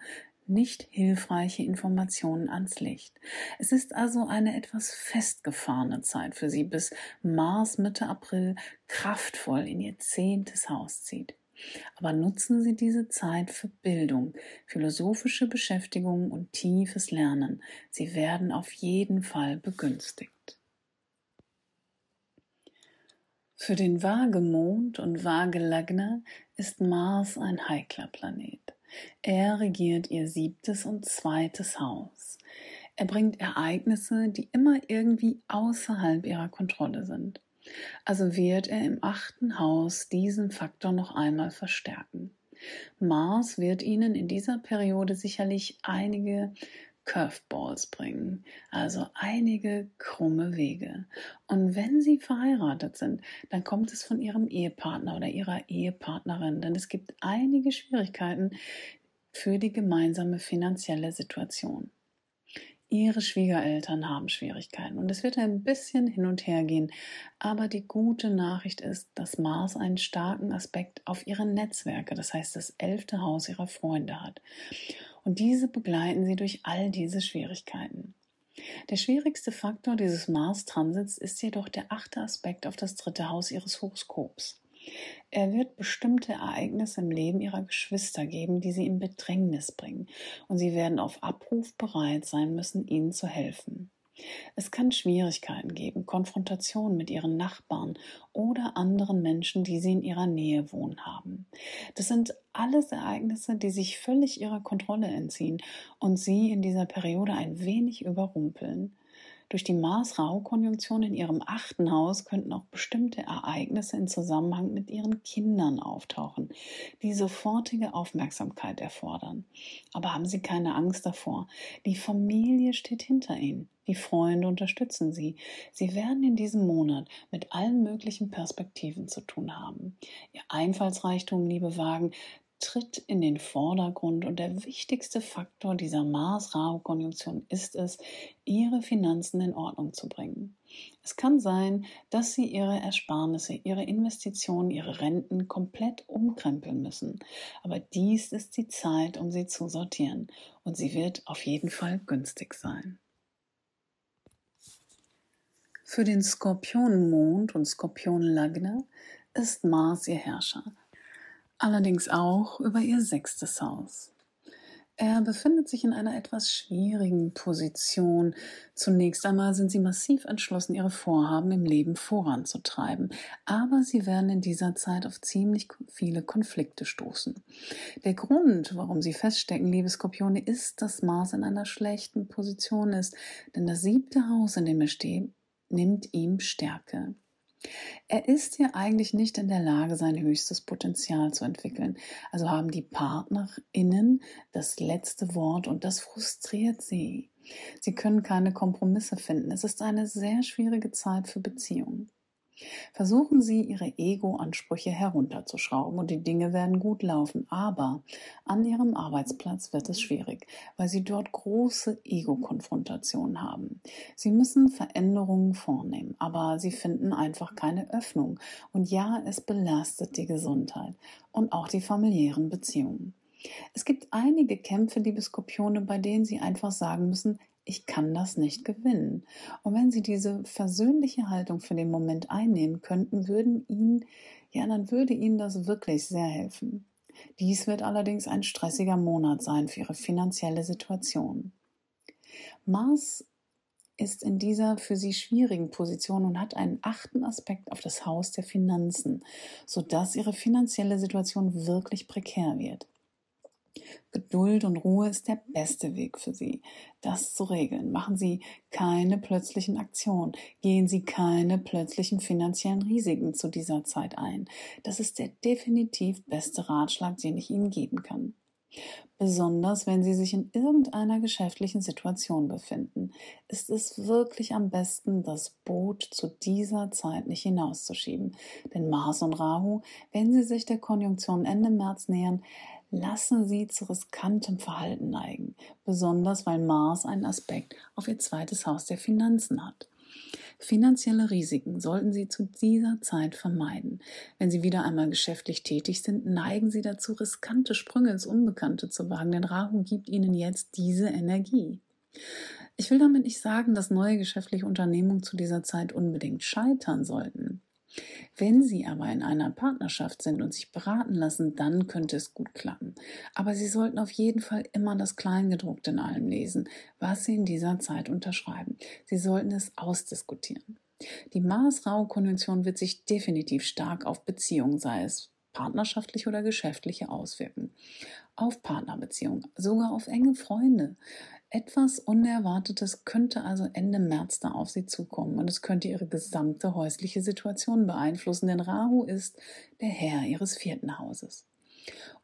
nicht hilfreiche Informationen ans Licht. Es ist also eine etwas festgefahrene Zeit für sie, bis Mars Mitte April kraftvoll in ihr zehntes Haus zieht. Aber nutzen Sie diese Zeit für Bildung, philosophische Beschäftigung und tiefes Lernen. Sie werden auf jeden Fall begünstigt. Für den Waagemond und Waagelagna ist Mars ein heikler Planet. Er regiert ihr siebtes und zweites Haus. Er bringt Ereignisse, die immer irgendwie außerhalb ihrer Kontrolle sind. Also wird er im achten Haus diesen Faktor noch einmal verstärken. Mars wird Ihnen in dieser Periode sicherlich einige Curveballs bringen, also einige krumme Wege. Und wenn Sie verheiratet sind, dann kommt es von Ihrem Ehepartner oder Ihrer Ehepartnerin, denn es gibt einige Schwierigkeiten für die gemeinsame finanzielle Situation. Ihre Schwiegereltern haben Schwierigkeiten und es wird ein bisschen hin und her gehen, aber die gute Nachricht ist, dass Mars einen starken Aspekt auf ihre Netzwerke, das heißt das elfte Haus ihrer Freunde hat. Und diese begleiten sie durch all diese Schwierigkeiten. Der schwierigste Faktor dieses Mars-Transits ist jedoch der achte Aspekt auf das dritte Haus ihres Horoskops. Er wird bestimmte Ereignisse im Leben ihrer Geschwister geben, die sie in Bedrängnis bringen, und sie werden auf Abruf bereit sein müssen, ihnen zu helfen. Es kann Schwierigkeiten geben, Konfrontationen mit ihren Nachbarn oder anderen Menschen, die sie in ihrer Nähe wohnen haben. Das sind alles Ereignisse, die sich völlig ihrer Kontrolle entziehen und sie in dieser Periode ein wenig überrumpeln. Durch die Mars-Rau-Konjunktion in ihrem achten Haus könnten auch bestimmte Ereignisse in Zusammenhang mit ihren Kindern auftauchen, die sofortige Aufmerksamkeit erfordern. Aber haben Sie keine Angst davor. Die Familie steht hinter Ihnen. Die Freunde unterstützen Sie. Sie werden in diesem Monat mit allen möglichen Perspektiven zu tun haben. Ihr Einfallsreichtum, liebe Wagen, tritt in den Vordergrund und der wichtigste Faktor dieser Mars-Rahu-Konjunktion ist es, ihre Finanzen in Ordnung zu bringen. Es kann sein, dass sie ihre Ersparnisse, ihre Investitionen, ihre Renten komplett umkrempeln müssen. Aber dies ist die Zeit, um sie zu sortieren und sie wird auf jeden Fall günstig sein. Für den Skorpionmond und Skorpion Lagna ist Mars ihr Herrscher allerdings auch über ihr sechstes Haus. Er befindet sich in einer etwas schwierigen Position. Zunächst einmal sind sie massiv entschlossen, ihre Vorhaben im Leben voranzutreiben, aber sie werden in dieser Zeit auf ziemlich viele Konflikte stoßen. Der Grund, warum sie feststecken, liebe Skorpione, ist, dass Mars in einer schlechten Position ist, denn das siebte Haus, in dem er steht, nimmt ihm Stärke. Er ist hier eigentlich nicht in der Lage, sein höchstes Potenzial zu entwickeln. Also haben die PartnerInnen das letzte Wort und das frustriert sie. Sie können keine Kompromisse finden. Es ist eine sehr schwierige Zeit für Beziehungen. Versuchen Sie, Ihre Ego-Ansprüche herunterzuschrauben und die Dinge werden gut laufen. Aber an Ihrem Arbeitsplatz wird es schwierig, weil Sie dort große Ego-Konfrontationen haben. Sie müssen Veränderungen vornehmen, aber Sie finden einfach keine Öffnung. Und ja, es belastet die Gesundheit und auch die familiären Beziehungen. Es gibt einige Kämpfe, liebe Skorpione, bei denen Sie einfach sagen müssen, ich kann das nicht gewinnen. Und wenn Sie diese versöhnliche Haltung für den Moment einnehmen könnten, würden Ihnen, ja, dann würde Ihnen das wirklich sehr helfen. Dies wird allerdings ein stressiger Monat sein für Ihre finanzielle Situation. Mars ist in dieser für Sie schwierigen Position und hat einen achten Aspekt auf das Haus der Finanzen, sodass Ihre finanzielle Situation wirklich prekär wird. Geduld und Ruhe ist der beste Weg für Sie, das zu regeln. Machen Sie keine plötzlichen Aktionen, gehen Sie keine plötzlichen finanziellen Risiken zu dieser Zeit ein. Das ist der definitiv beste Ratschlag, den ich Ihnen geben kann. Besonders wenn Sie sich in irgendeiner geschäftlichen Situation befinden, ist es wirklich am besten, das Boot zu dieser Zeit nicht hinauszuschieben. Denn Mars und Rahu, wenn sie sich der Konjunktion Ende März nähern, lassen sie zu riskantem Verhalten neigen, besonders weil Mars einen Aspekt auf ihr zweites Haus der Finanzen hat. Finanzielle Risiken sollten Sie zu dieser Zeit vermeiden. Wenn Sie wieder einmal geschäftlich tätig sind, neigen Sie dazu, riskante Sprünge ins Unbekannte zu wagen, denn Rahu gibt Ihnen jetzt diese Energie. Ich will damit nicht sagen, dass neue geschäftliche Unternehmungen zu dieser Zeit unbedingt scheitern sollten. Wenn Sie aber in einer Partnerschaft sind und sich beraten lassen, dann könnte es gut klappen. Aber Sie sollten auf jeden Fall immer das Kleingedruckte in allem lesen, was Sie in dieser Zeit unterschreiben. Sie sollten es ausdiskutieren. Die Mars-Rau-Konvention wird sich definitiv stark auf Beziehungen, sei es partnerschaftlich oder geschäftliche, auswirken. Auf Partnerbeziehungen, sogar auf enge Freunde. Etwas Unerwartetes könnte also Ende März da auf Sie zukommen und es könnte Ihre gesamte häusliche Situation beeinflussen, denn Rahu ist der Herr Ihres vierten Hauses.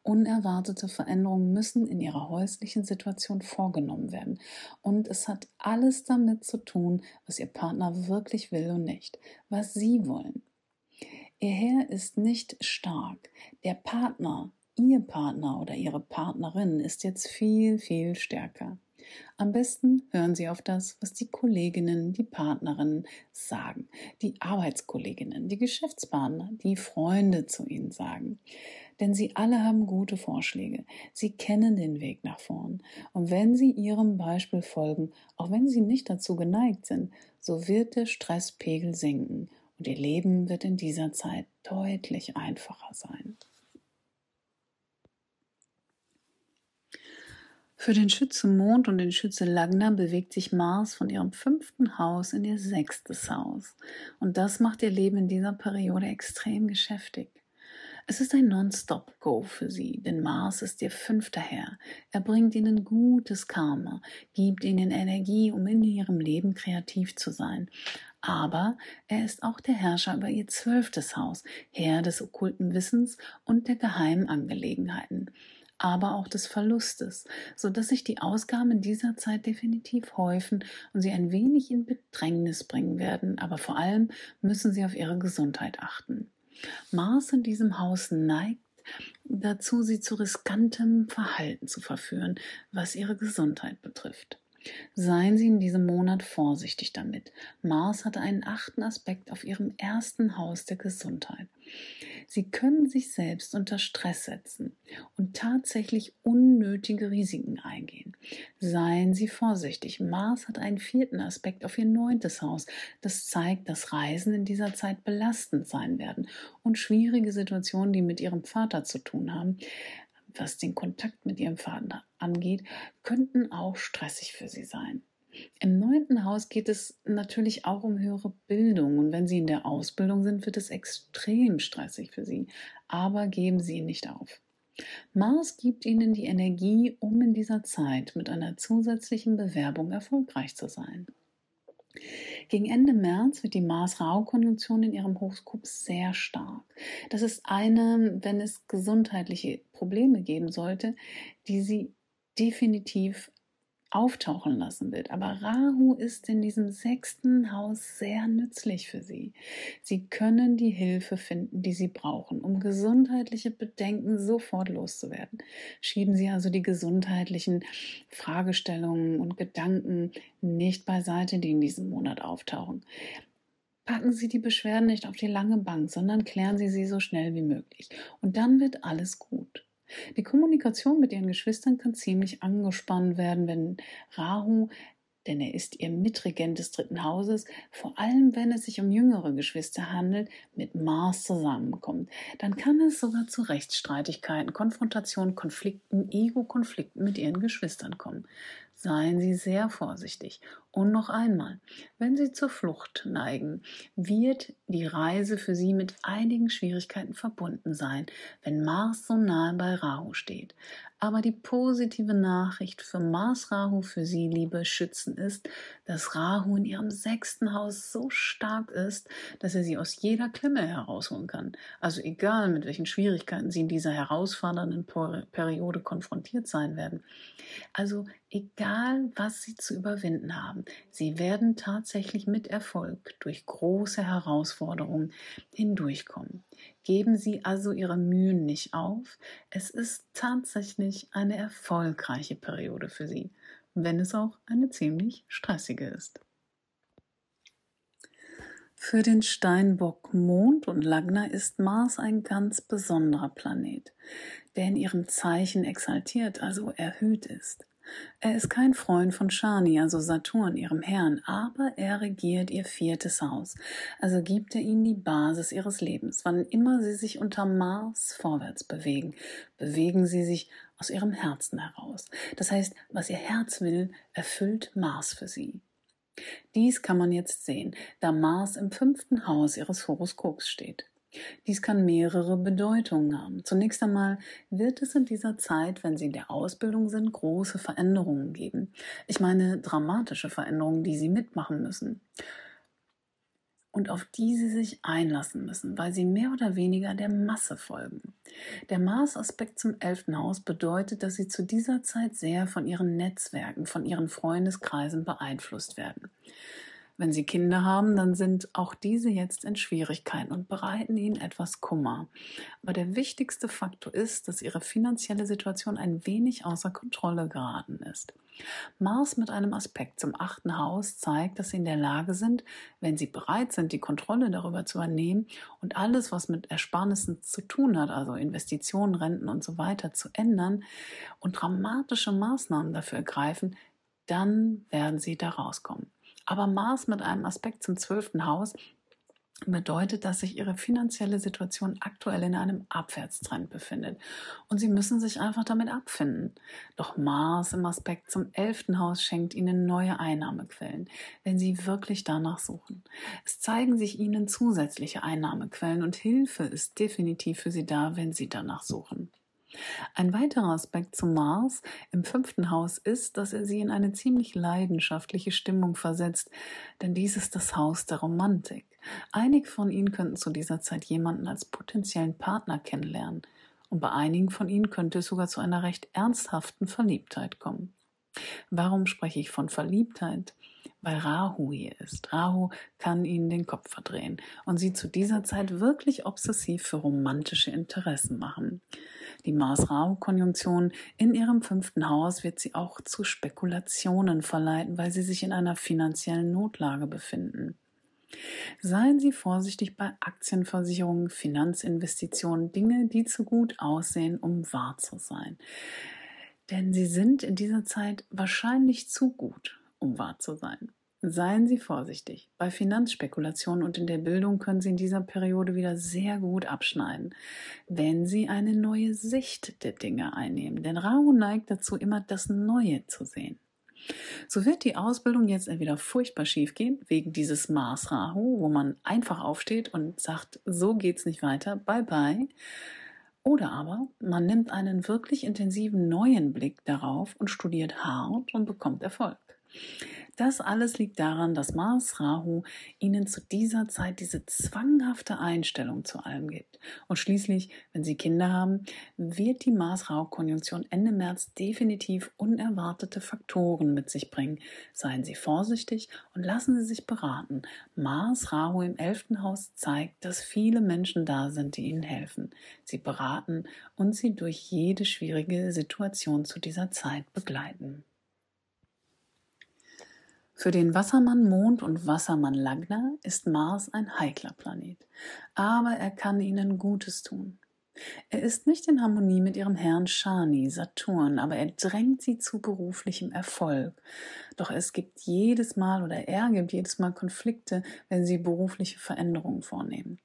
Unerwartete Veränderungen müssen in Ihrer häuslichen Situation vorgenommen werden und es hat alles damit zu tun, was Ihr Partner wirklich will und nicht, was Sie wollen. Ihr Herr ist nicht stark. Der Partner, Ihr Partner oder Ihre Partnerin ist jetzt viel, viel stärker. Am besten hören Sie auf das, was die Kolleginnen, die Partnerinnen sagen, die Arbeitskolleginnen, die Geschäftspartner, die Freunde zu Ihnen sagen. Denn sie alle haben gute Vorschläge. Sie kennen den Weg nach vorn. Und wenn Sie Ihrem Beispiel folgen, auch wenn Sie nicht dazu geneigt sind, so wird der Stresspegel sinken und Ihr Leben wird in dieser Zeit deutlich einfacher sein. Für den Schütze Mond und den Schütze Lagna bewegt sich Mars von ihrem fünften Haus in ihr sechstes Haus. Und das macht ihr Leben in dieser Periode extrem geschäftig. Es ist ein Non-Stop-Go für sie, denn Mars ist ihr fünfter Herr. Er bringt ihnen gutes Karma, gibt ihnen Energie, um in ihrem Leben kreativ zu sein. Aber er ist auch der Herrscher über ihr zwölftes Haus, Herr des okkulten Wissens und der geheimen Angelegenheiten aber auch des Verlustes, so dass sich die Ausgaben dieser Zeit definitiv häufen und sie ein wenig in Bedrängnis bringen werden, aber vor allem müssen sie auf ihre Gesundheit achten. Mars in diesem Haus neigt dazu, sie zu riskantem Verhalten zu verführen, was ihre Gesundheit betrifft. Seien Sie in diesem Monat vorsichtig damit. Mars hat einen achten Aspekt auf Ihrem ersten Haus der Gesundheit. Sie können sich selbst unter Stress setzen und tatsächlich unnötige Risiken eingehen. Seien Sie vorsichtig. Mars hat einen vierten Aspekt auf Ihr neuntes Haus. Das zeigt, dass Reisen in dieser Zeit belastend sein werden und schwierige Situationen, die mit Ihrem Vater zu tun haben, was den Kontakt mit ihrem Vater angeht, könnten auch stressig für sie sein. Im neunten Haus geht es natürlich auch um höhere Bildung und wenn Sie in der Ausbildung sind, wird es extrem stressig für Sie. Aber geben Sie nicht auf. Mars gibt Ihnen die Energie, um in dieser Zeit mit einer zusätzlichen Bewerbung erfolgreich zu sein. Gegen Ende März wird die Mars-Rau-Konjunktion in ihrem Horoskop sehr stark. Das ist eine, wenn es gesundheitliche Probleme geben sollte, die sie definitiv auftauchen lassen wird. Aber Rahu ist in diesem sechsten Haus sehr nützlich für Sie. Sie können die Hilfe finden, die Sie brauchen, um gesundheitliche Bedenken sofort loszuwerden. Schieben Sie also die gesundheitlichen Fragestellungen und Gedanken nicht beiseite, die in diesem Monat auftauchen. Packen Sie die Beschwerden nicht auf die lange Bank, sondern klären Sie sie so schnell wie möglich. Und dann wird alles gut. Die Kommunikation mit ihren Geschwistern kann ziemlich angespannt werden, wenn Rahu, denn er ist ihr Mitregent des dritten Hauses, vor allem wenn es sich um jüngere Geschwister handelt, mit Mars zusammenkommt. Dann kann es sogar zu Rechtsstreitigkeiten, Konfrontationen, Konflikten, Ego-Konflikten mit ihren Geschwistern kommen. Seien Sie sehr vorsichtig. Und noch einmal, wenn Sie zur Flucht neigen, wird die Reise für Sie mit einigen Schwierigkeiten verbunden sein, wenn Mars so nahe bei Rahu steht. Aber die positive Nachricht für Mars Rahu für Sie, liebe Schützen, ist, dass Rahu in Ihrem sechsten Haus so stark ist, dass er Sie aus jeder Klemme herausholen kann. Also egal, mit welchen Schwierigkeiten Sie in dieser herausfordernden Periode konfrontiert sein werden. Also egal, was Sie zu überwinden haben, Sie werden tatsächlich mit Erfolg durch große Herausforderungen hindurchkommen. Geben Sie also Ihre Mühen nicht auf. Es ist tatsächlich eine erfolgreiche Periode für Sie, wenn es auch eine ziemlich stressige ist. Für den Steinbock Mond und Lagna ist Mars ein ganz besonderer Planet, der in ihrem Zeichen exaltiert, also erhöht ist. Er ist kein Freund von Shani, also Saturn, ihrem Herrn, aber er regiert ihr viertes Haus, also gibt er ihnen die Basis ihres Lebens. Wann immer sie sich unter Mars vorwärts bewegen, bewegen sie sich aus ihrem Herzen heraus. Das heißt, was ihr Herz will, erfüllt Mars für sie. Dies kann man jetzt sehen, da Mars im fünften Haus ihres Horoskops steht. Dies kann mehrere Bedeutungen haben. Zunächst einmal wird es in dieser Zeit, wenn Sie in der Ausbildung sind, große Veränderungen geben. Ich meine dramatische Veränderungen, die Sie mitmachen müssen und auf die sie sich einlassen müssen, weil sie mehr oder weniger der Masse folgen. Der Mars-Aspekt zum elften Haus bedeutet, dass sie zu dieser Zeit sehr von ihren Netzwerken, von ihren Freundeskreisen beeinflusst werden. Wenn Sie Kinder haben, dann sind auch diese jetzt in Schwierigkeiten und bereiten ihnen etwas Kummer. Aber der wichtigste Faktor ist, dass ihre finanzielle Situation ein wenig außer Kontrolle geraten ist. Mars mit einem Aspekt zum achten Haus zeigt, dass sie in der Lage sind, wenn sie bereit sind, die Kontrolle darüber zu übernehmen und alles, was mit Ersparnissen zu tun hat, also Investitionen, Renten und so weiter, zu ändern und dramatische Maßnahmen dafür ergreifen, dann werden sie da rauskommen. Aber Mars mit einem Aspekt zum zwölften Haus bedeutet, dass sich ihre finanzielle Situation aktuell in einem Abwärtstrend befindet und sie müssen sich einfach damit abfinden. Doch Mars im Aspekt zum elften Haus schenkt ihnen neue Einnahmequellen, wenn sie wirklich danach suchen. Es zeigen sich ihnen zusätzliche Einnahmequellen und Hilfe ist definitiv für sie da, wenn sie danach suchen. Ein weiterer Aspekt zu Mars im fünften Haus ist, dass er sie in eine ziemlich leidenschaftliche Stimmung versetzt, denn dies ist das Haus der Romantik. Einige von Ihnen könnten zu dieser Zeit jemanden als potenziellen Partner kennenlernen, und bei einigen von Ihnen könnte es sogar zu einer recht ernsthaften Verliebtheit kommen. Warum spreche ich von Verliebtheit? Weil Rahu hier ist. Rahu kann Ihnen den Kopf verdrehen und Sie zu dieser Zeit wirklich obsessiv für romantische Interessen machen. Die Mars-Rahu-Konjunktion in ihrem fünften Haus wird sie auch zu Spekulationen verleiten, weil sie sich in einer finanziellen Notlage befinden. Seien Sie vorsichtig bei Aktienversicherungen, Finanzinvestitionen, Dinge, die zu gut aussehen, um wahr zu sein. Denn sie sind in dieser Zeit wahrscheinlich zu gut, um wahr zu sein. Seien Sie vorsichtig. Bei Finanzspekulationen und in der Bildung können Sie in dieser Periode wieder sehr gut abschneiden, wenn Sie eine neue Sicht der Dinge einnehmen. Denn Rahu neigt dazu, immer das Neue zu sehen. So wird die Ausbildung jetzt entweder furchtbar schief gehen, wegen dieses Mars Rahu, wo man einfach aufsteht und sagt, so geht's nicht weiter, bye bye. Oder aber man nimmt einen wirklich intensiven neuen Blick darauf und studiert hart und bekommt Erfolg. Das alles liegt daran, dass Mars Rahu ihnen zu dieser Zeit diese zwanghafte Einstellung zu allem gibt. Und schließlich, wenn sie Kinder haben, wird die Mars-Rahu-Konjunktion Ende März definitiv unerwartete Faktoren mit sich bringen. Seien Sie vorsichtig und lassen Sie sich beraten. Mars Rahu im elften Haus zeigt, dass viele Menschen da sind, die Ihnen helfen. Sie beraten und Sie durch jede schwierige Situation zu dieser Zeit begleiten. Für den Wassermann Mond und Wassermann Lagna ist Mars ein heikler Planet, aber er kann ihnen Gutes tun. Er ist nicht in Harmonie mit ihrem Herrn Shani, Saturn, aber er drängt sie zu beruflichem Erfolg. Doch es gibt jedes Mal oder er gibt jedes Mal Konflikte, wenn sie berufliche Veränderungen vornehmen.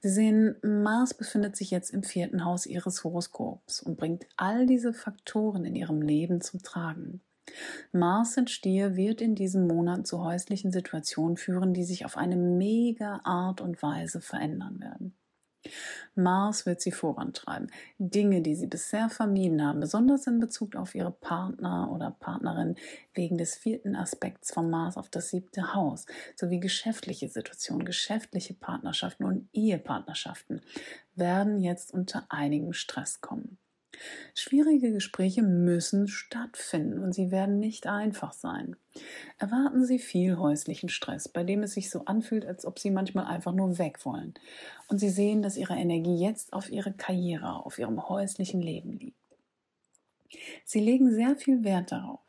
Sie sehen, Mars befindet sich jetzt im vierten Haus Ihres Horoskops und bringt all diese Faktoren in Ihrem Leben zum Tragen. Mars in Stier wird in diesem Monat zu häuslichen Situationen führen, die sich auf eine mega Art und Weise verändern werden. Mars wird sie vorantreiben. Dinge, die sie bisher vermieden haben, besonders in Bezug auf ihre Partner oder Partnerin, wegen des vierten Aspekts vom Mars auf das siebte Haus, sowie geschäftliche Situationen, geschäftliche Partnerschaften und Ehepartnerschaften, werden jetzt unter einigem Stress kommen. Schwierige Gespräche müssen stattfinden und sie werden nicht einfach sein. Erwarten Sie viel häuslichen Stress, bei dem es sich so anfühlt, als ob Sie manchmal einfach nur weg wollen. Und Sie sehen, dass Ihre Energie jetzt auf Ihre Karriere, auf Ihrem häuslichen Leben liegt. Sie legen sehr viel Wert darauf.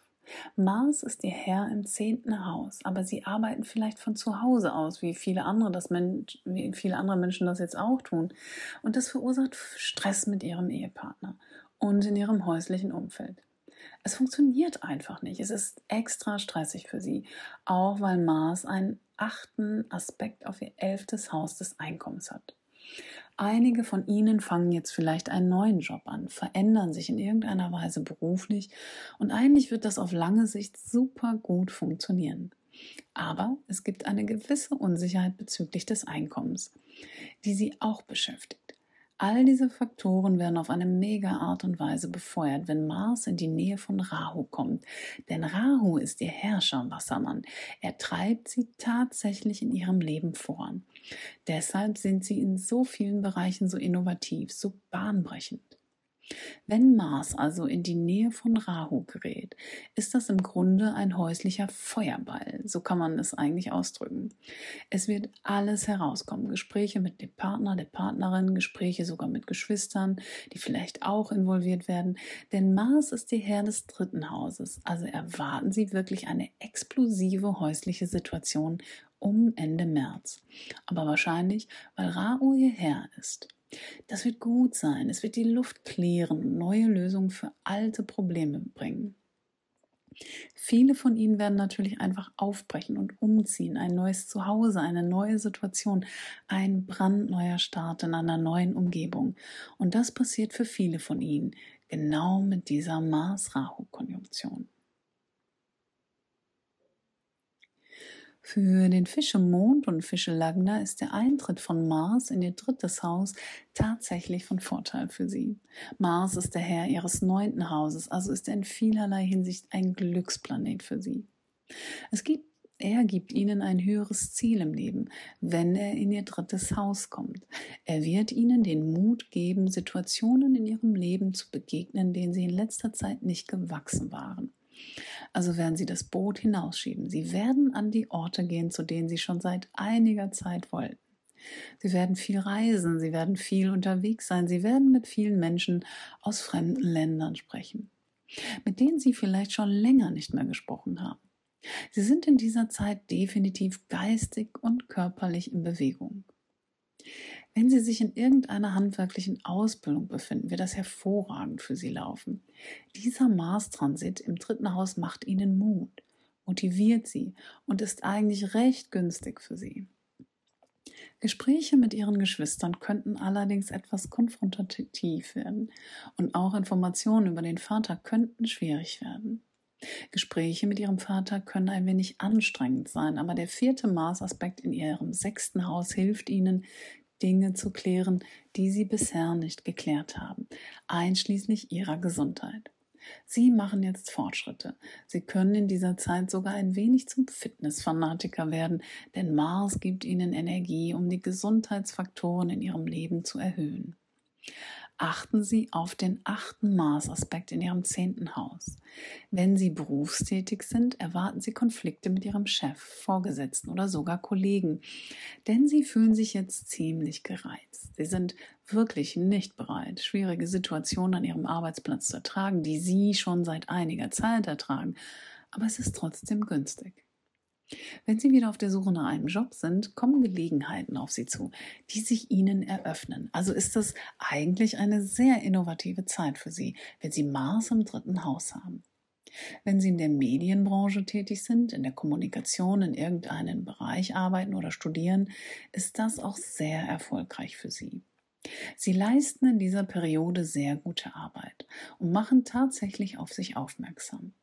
Mars ist Ihr Herr im zehnten Haus, aber Sie arbeiten vielleicht von zu Hause aus, wie viele andere, das Mensch, wie viele andere Menschen das jetzt auch tun. Und das verursacht Stress mit Ihrem Ehepartner und in ihrem häuslichen Umfeld. Es funktioniert einfach nicht. Es ist extra stressig für sie, auch weil Mars einen achten Aspekt auf ihr elftes Haus des Einkommens hat. Einige von Ihnen fangen jetzt vielleicht einen neuen Job an, verändern sich in irgendeiner Weise beruflich und eigentlich wird das auf lange Sicht super gut funktionieren. Aber es gibt eine gewisse Unsicherheit bezüglich des Einkommens, die Sie auch beschäftigt. All diese Faktoren werden auf eine mega Art und Weise befeuert, wenn Mars in die Nähe von Rahu kommt. Denn Rahu ist ihr Herrscher Wassermann. Er treibt sie tatsächlich in ihrem Leben voran. Deshalb sind sie in so vielen Bereichen so innovativ, so bahnbrechend. Wenn Mars also in die Nähe von Rahu gerät, ist das im Grunde ein häuslicher Feuerball, so kann man es eigentlich ausdrücken. Es wird alles herauskommen, Gespräche mit dem Partner, der Partnerin, Gespräche sogar mit Geschwistern, die vielleicht auch involviert werden, denn Mars ist die Herr des dritten Hauses, also erwarten Sie wirklich eine explosive häusliche Situation um Ende März. Aber wahrscheinlich, weil Rahu ihr Herr ist. Das wird gut sein. Es wird die Luft klären und neue Lösungen für alte Probleme bringen. Viele von ihnen werden natürlich einfach aufbrechen und umziehen, ein neues Zuhause, eine neue Situation, ein brandneuer Start in einer neuen Umgebung. Und das passiert für viele von ihnen genau mit dieser Mars-Rahu-Konjunktion. Für den Fischemond und Fischelagna ist der Eintritt von Mars in ihr drittes Haus tatsächlich von Vorteil für sie. Mars ist der Herr ihres neunten Hauses, also ist er in vielerlei Hinsicht ein Glücksplanet für sie. Es gibt er gibt ihnen ein höheres Ziel im Leben, wenn er in ihr drittes Haus kommt. Er wird ihnen den Mut geben, Situationen in ihrem Leben zu begegnen, denen sie in letzter Zeit nicht gewachsen waren. Also werden sie das Boot hinausschieben. Sie werden an die Orte gehen, zu denen sie schon seit einiger Zeit wollten. Sie werden viel reisen, sie werden viel unterwegs sein, sie werden mit vielen Menschen aus fremden Ländern sprechen, mit denen sie vielleicht schon länger nicht mehr gesprochen haben. Sie sind in dieser Zeit definitiv geistig und körperlich in Bewegung. Wenn Sie sich in irgendeiner handwerklichen Ausbildung befinden, wird das hervorragend für Sie laufen. Dieser Mars-Transit im dritten Haus macht Ihnen Mut, motiviert Sie und ist eigentlich recht günstig für Sie. Gespräche mit Ihren Geschwistern könnten allerdings etwas konfrontativ werden und auch Informationen über den Vater könnten schwierig werden. Gespräche mit ihrem Vater können ein wenig anstrengend sein, aber der vierte Mars-Aspekt in ihrem sechsten Haus hilft ihnen, Dinge zu klären, die sie bisher nicht geklärt haben, einschließlich ihrer Gesundheit. Sie machen jetzt Fortschritte. Sie können in dieser Zeit sogar ein wenig zum Fitnessfanatiker werden, denn Mars gibt Ihnen Energie, um die Gesundheitsfaktoren in Ihrem Leben zu erhöhen achten Sie auf den achten Mars-Aspekt in Ihrem zehnten Haus. Wenn Sie berufstätig sind, erwarten Sie Konflikte mit Ihrem Chef, Vorgesetzten oder sogar Kollegen, denn Sie fühlen sich jetzt ziemlich gereizt. Sie sind wirklich nicht bereit, schwierige Situationen an Ihrem Arbeitsplatz zu ertragen, die Sie schon seit einiger Zeit ertragen, aber es ist trotzdem günstig. Wenn Sie wieder auf der Suche nach einem Job sind, kommen Gelegenheiten auf Sie zu, die sich Ihnen eröffnen. Also ist das eigentlich eine sehr innovative Zeit für Sie, wenn Sie Mars im dritten Haus haben. Wenn Sie in der Medienbranche tätig sind, in der Kommunikation in irgendeinem Bereich arbeiten oder studieren, ist das auch sehr erfolgreich für Sie. Sie leisten in dieser Periode sehr gute Arbeit und machen tatsächlich auf sich aufmerksam.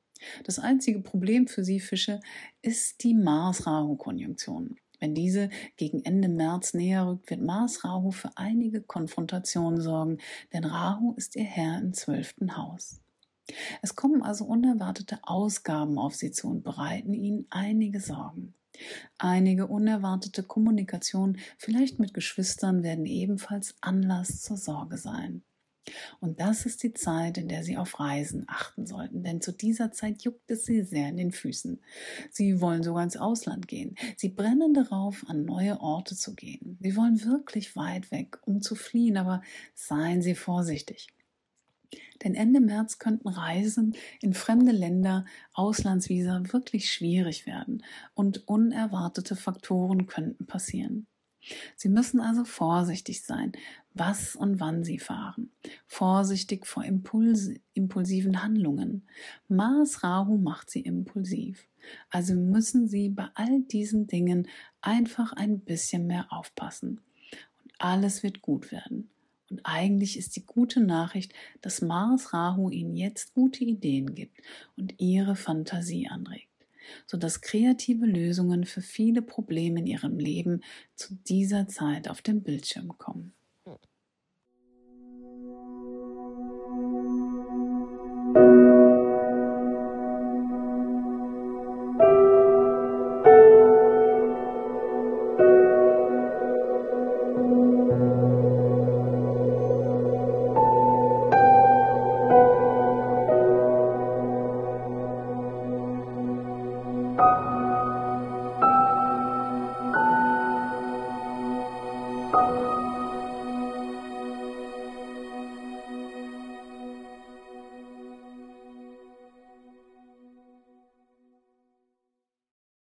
Das einzige Problem für Sie Fische ist die Mars-Rahu-Konjunktion. Wenn diese gegen Ende März näher rückt, wird Mars-Rahu für einige Konfrontationen sorgen, denn Rahu ist ihr Herr im zwölften Haus. Es kommen also unerwartete Ausgaben auf Sie zu und bereiten Ihnen einige Sorgen. Einige unerwartete Kommunikation, vielleicht mit Geschwistern, werden ebenfalls Anlass zur Sorge sein. Und das ist die Zeit, in der Sie auf Reisen achten sollten, denn zu dieser Zeit juckt es Sie sehr in den Füßen. Sie wollen sogar ins Ausland gehen. Sie brennen darauf, an neue Orte zu gehen. Sie wollen wirklich weit weg, um zu fliehen, aber seien Sie vorsichtig. Denn Ende März könnten Reisen in fremde Länder, Auslandsvisa wirklich schwierig werden und unerwartete Faktoren könnten passieren. Sie müssen also vorsichtig sein, was und wann Sie fahren. Vorsichtig vor Impuls impulsiven Handlungen. Mars Rahu macht Sie impulsiv. Also müssen Sie bei all diesen Dingen einfach ein bisschen mehr aufpassen. Und alles wird gut werden. Und eigentlich ist die gute Nachricht, dass Mars Rahu Ihnen jetzt gute Ideen gibt und Ihre Fantasie anregt sodass kreative Lösungen für viele Probleme in ihrem Leben zu dieser Zeit auf den Bildschirm kommen.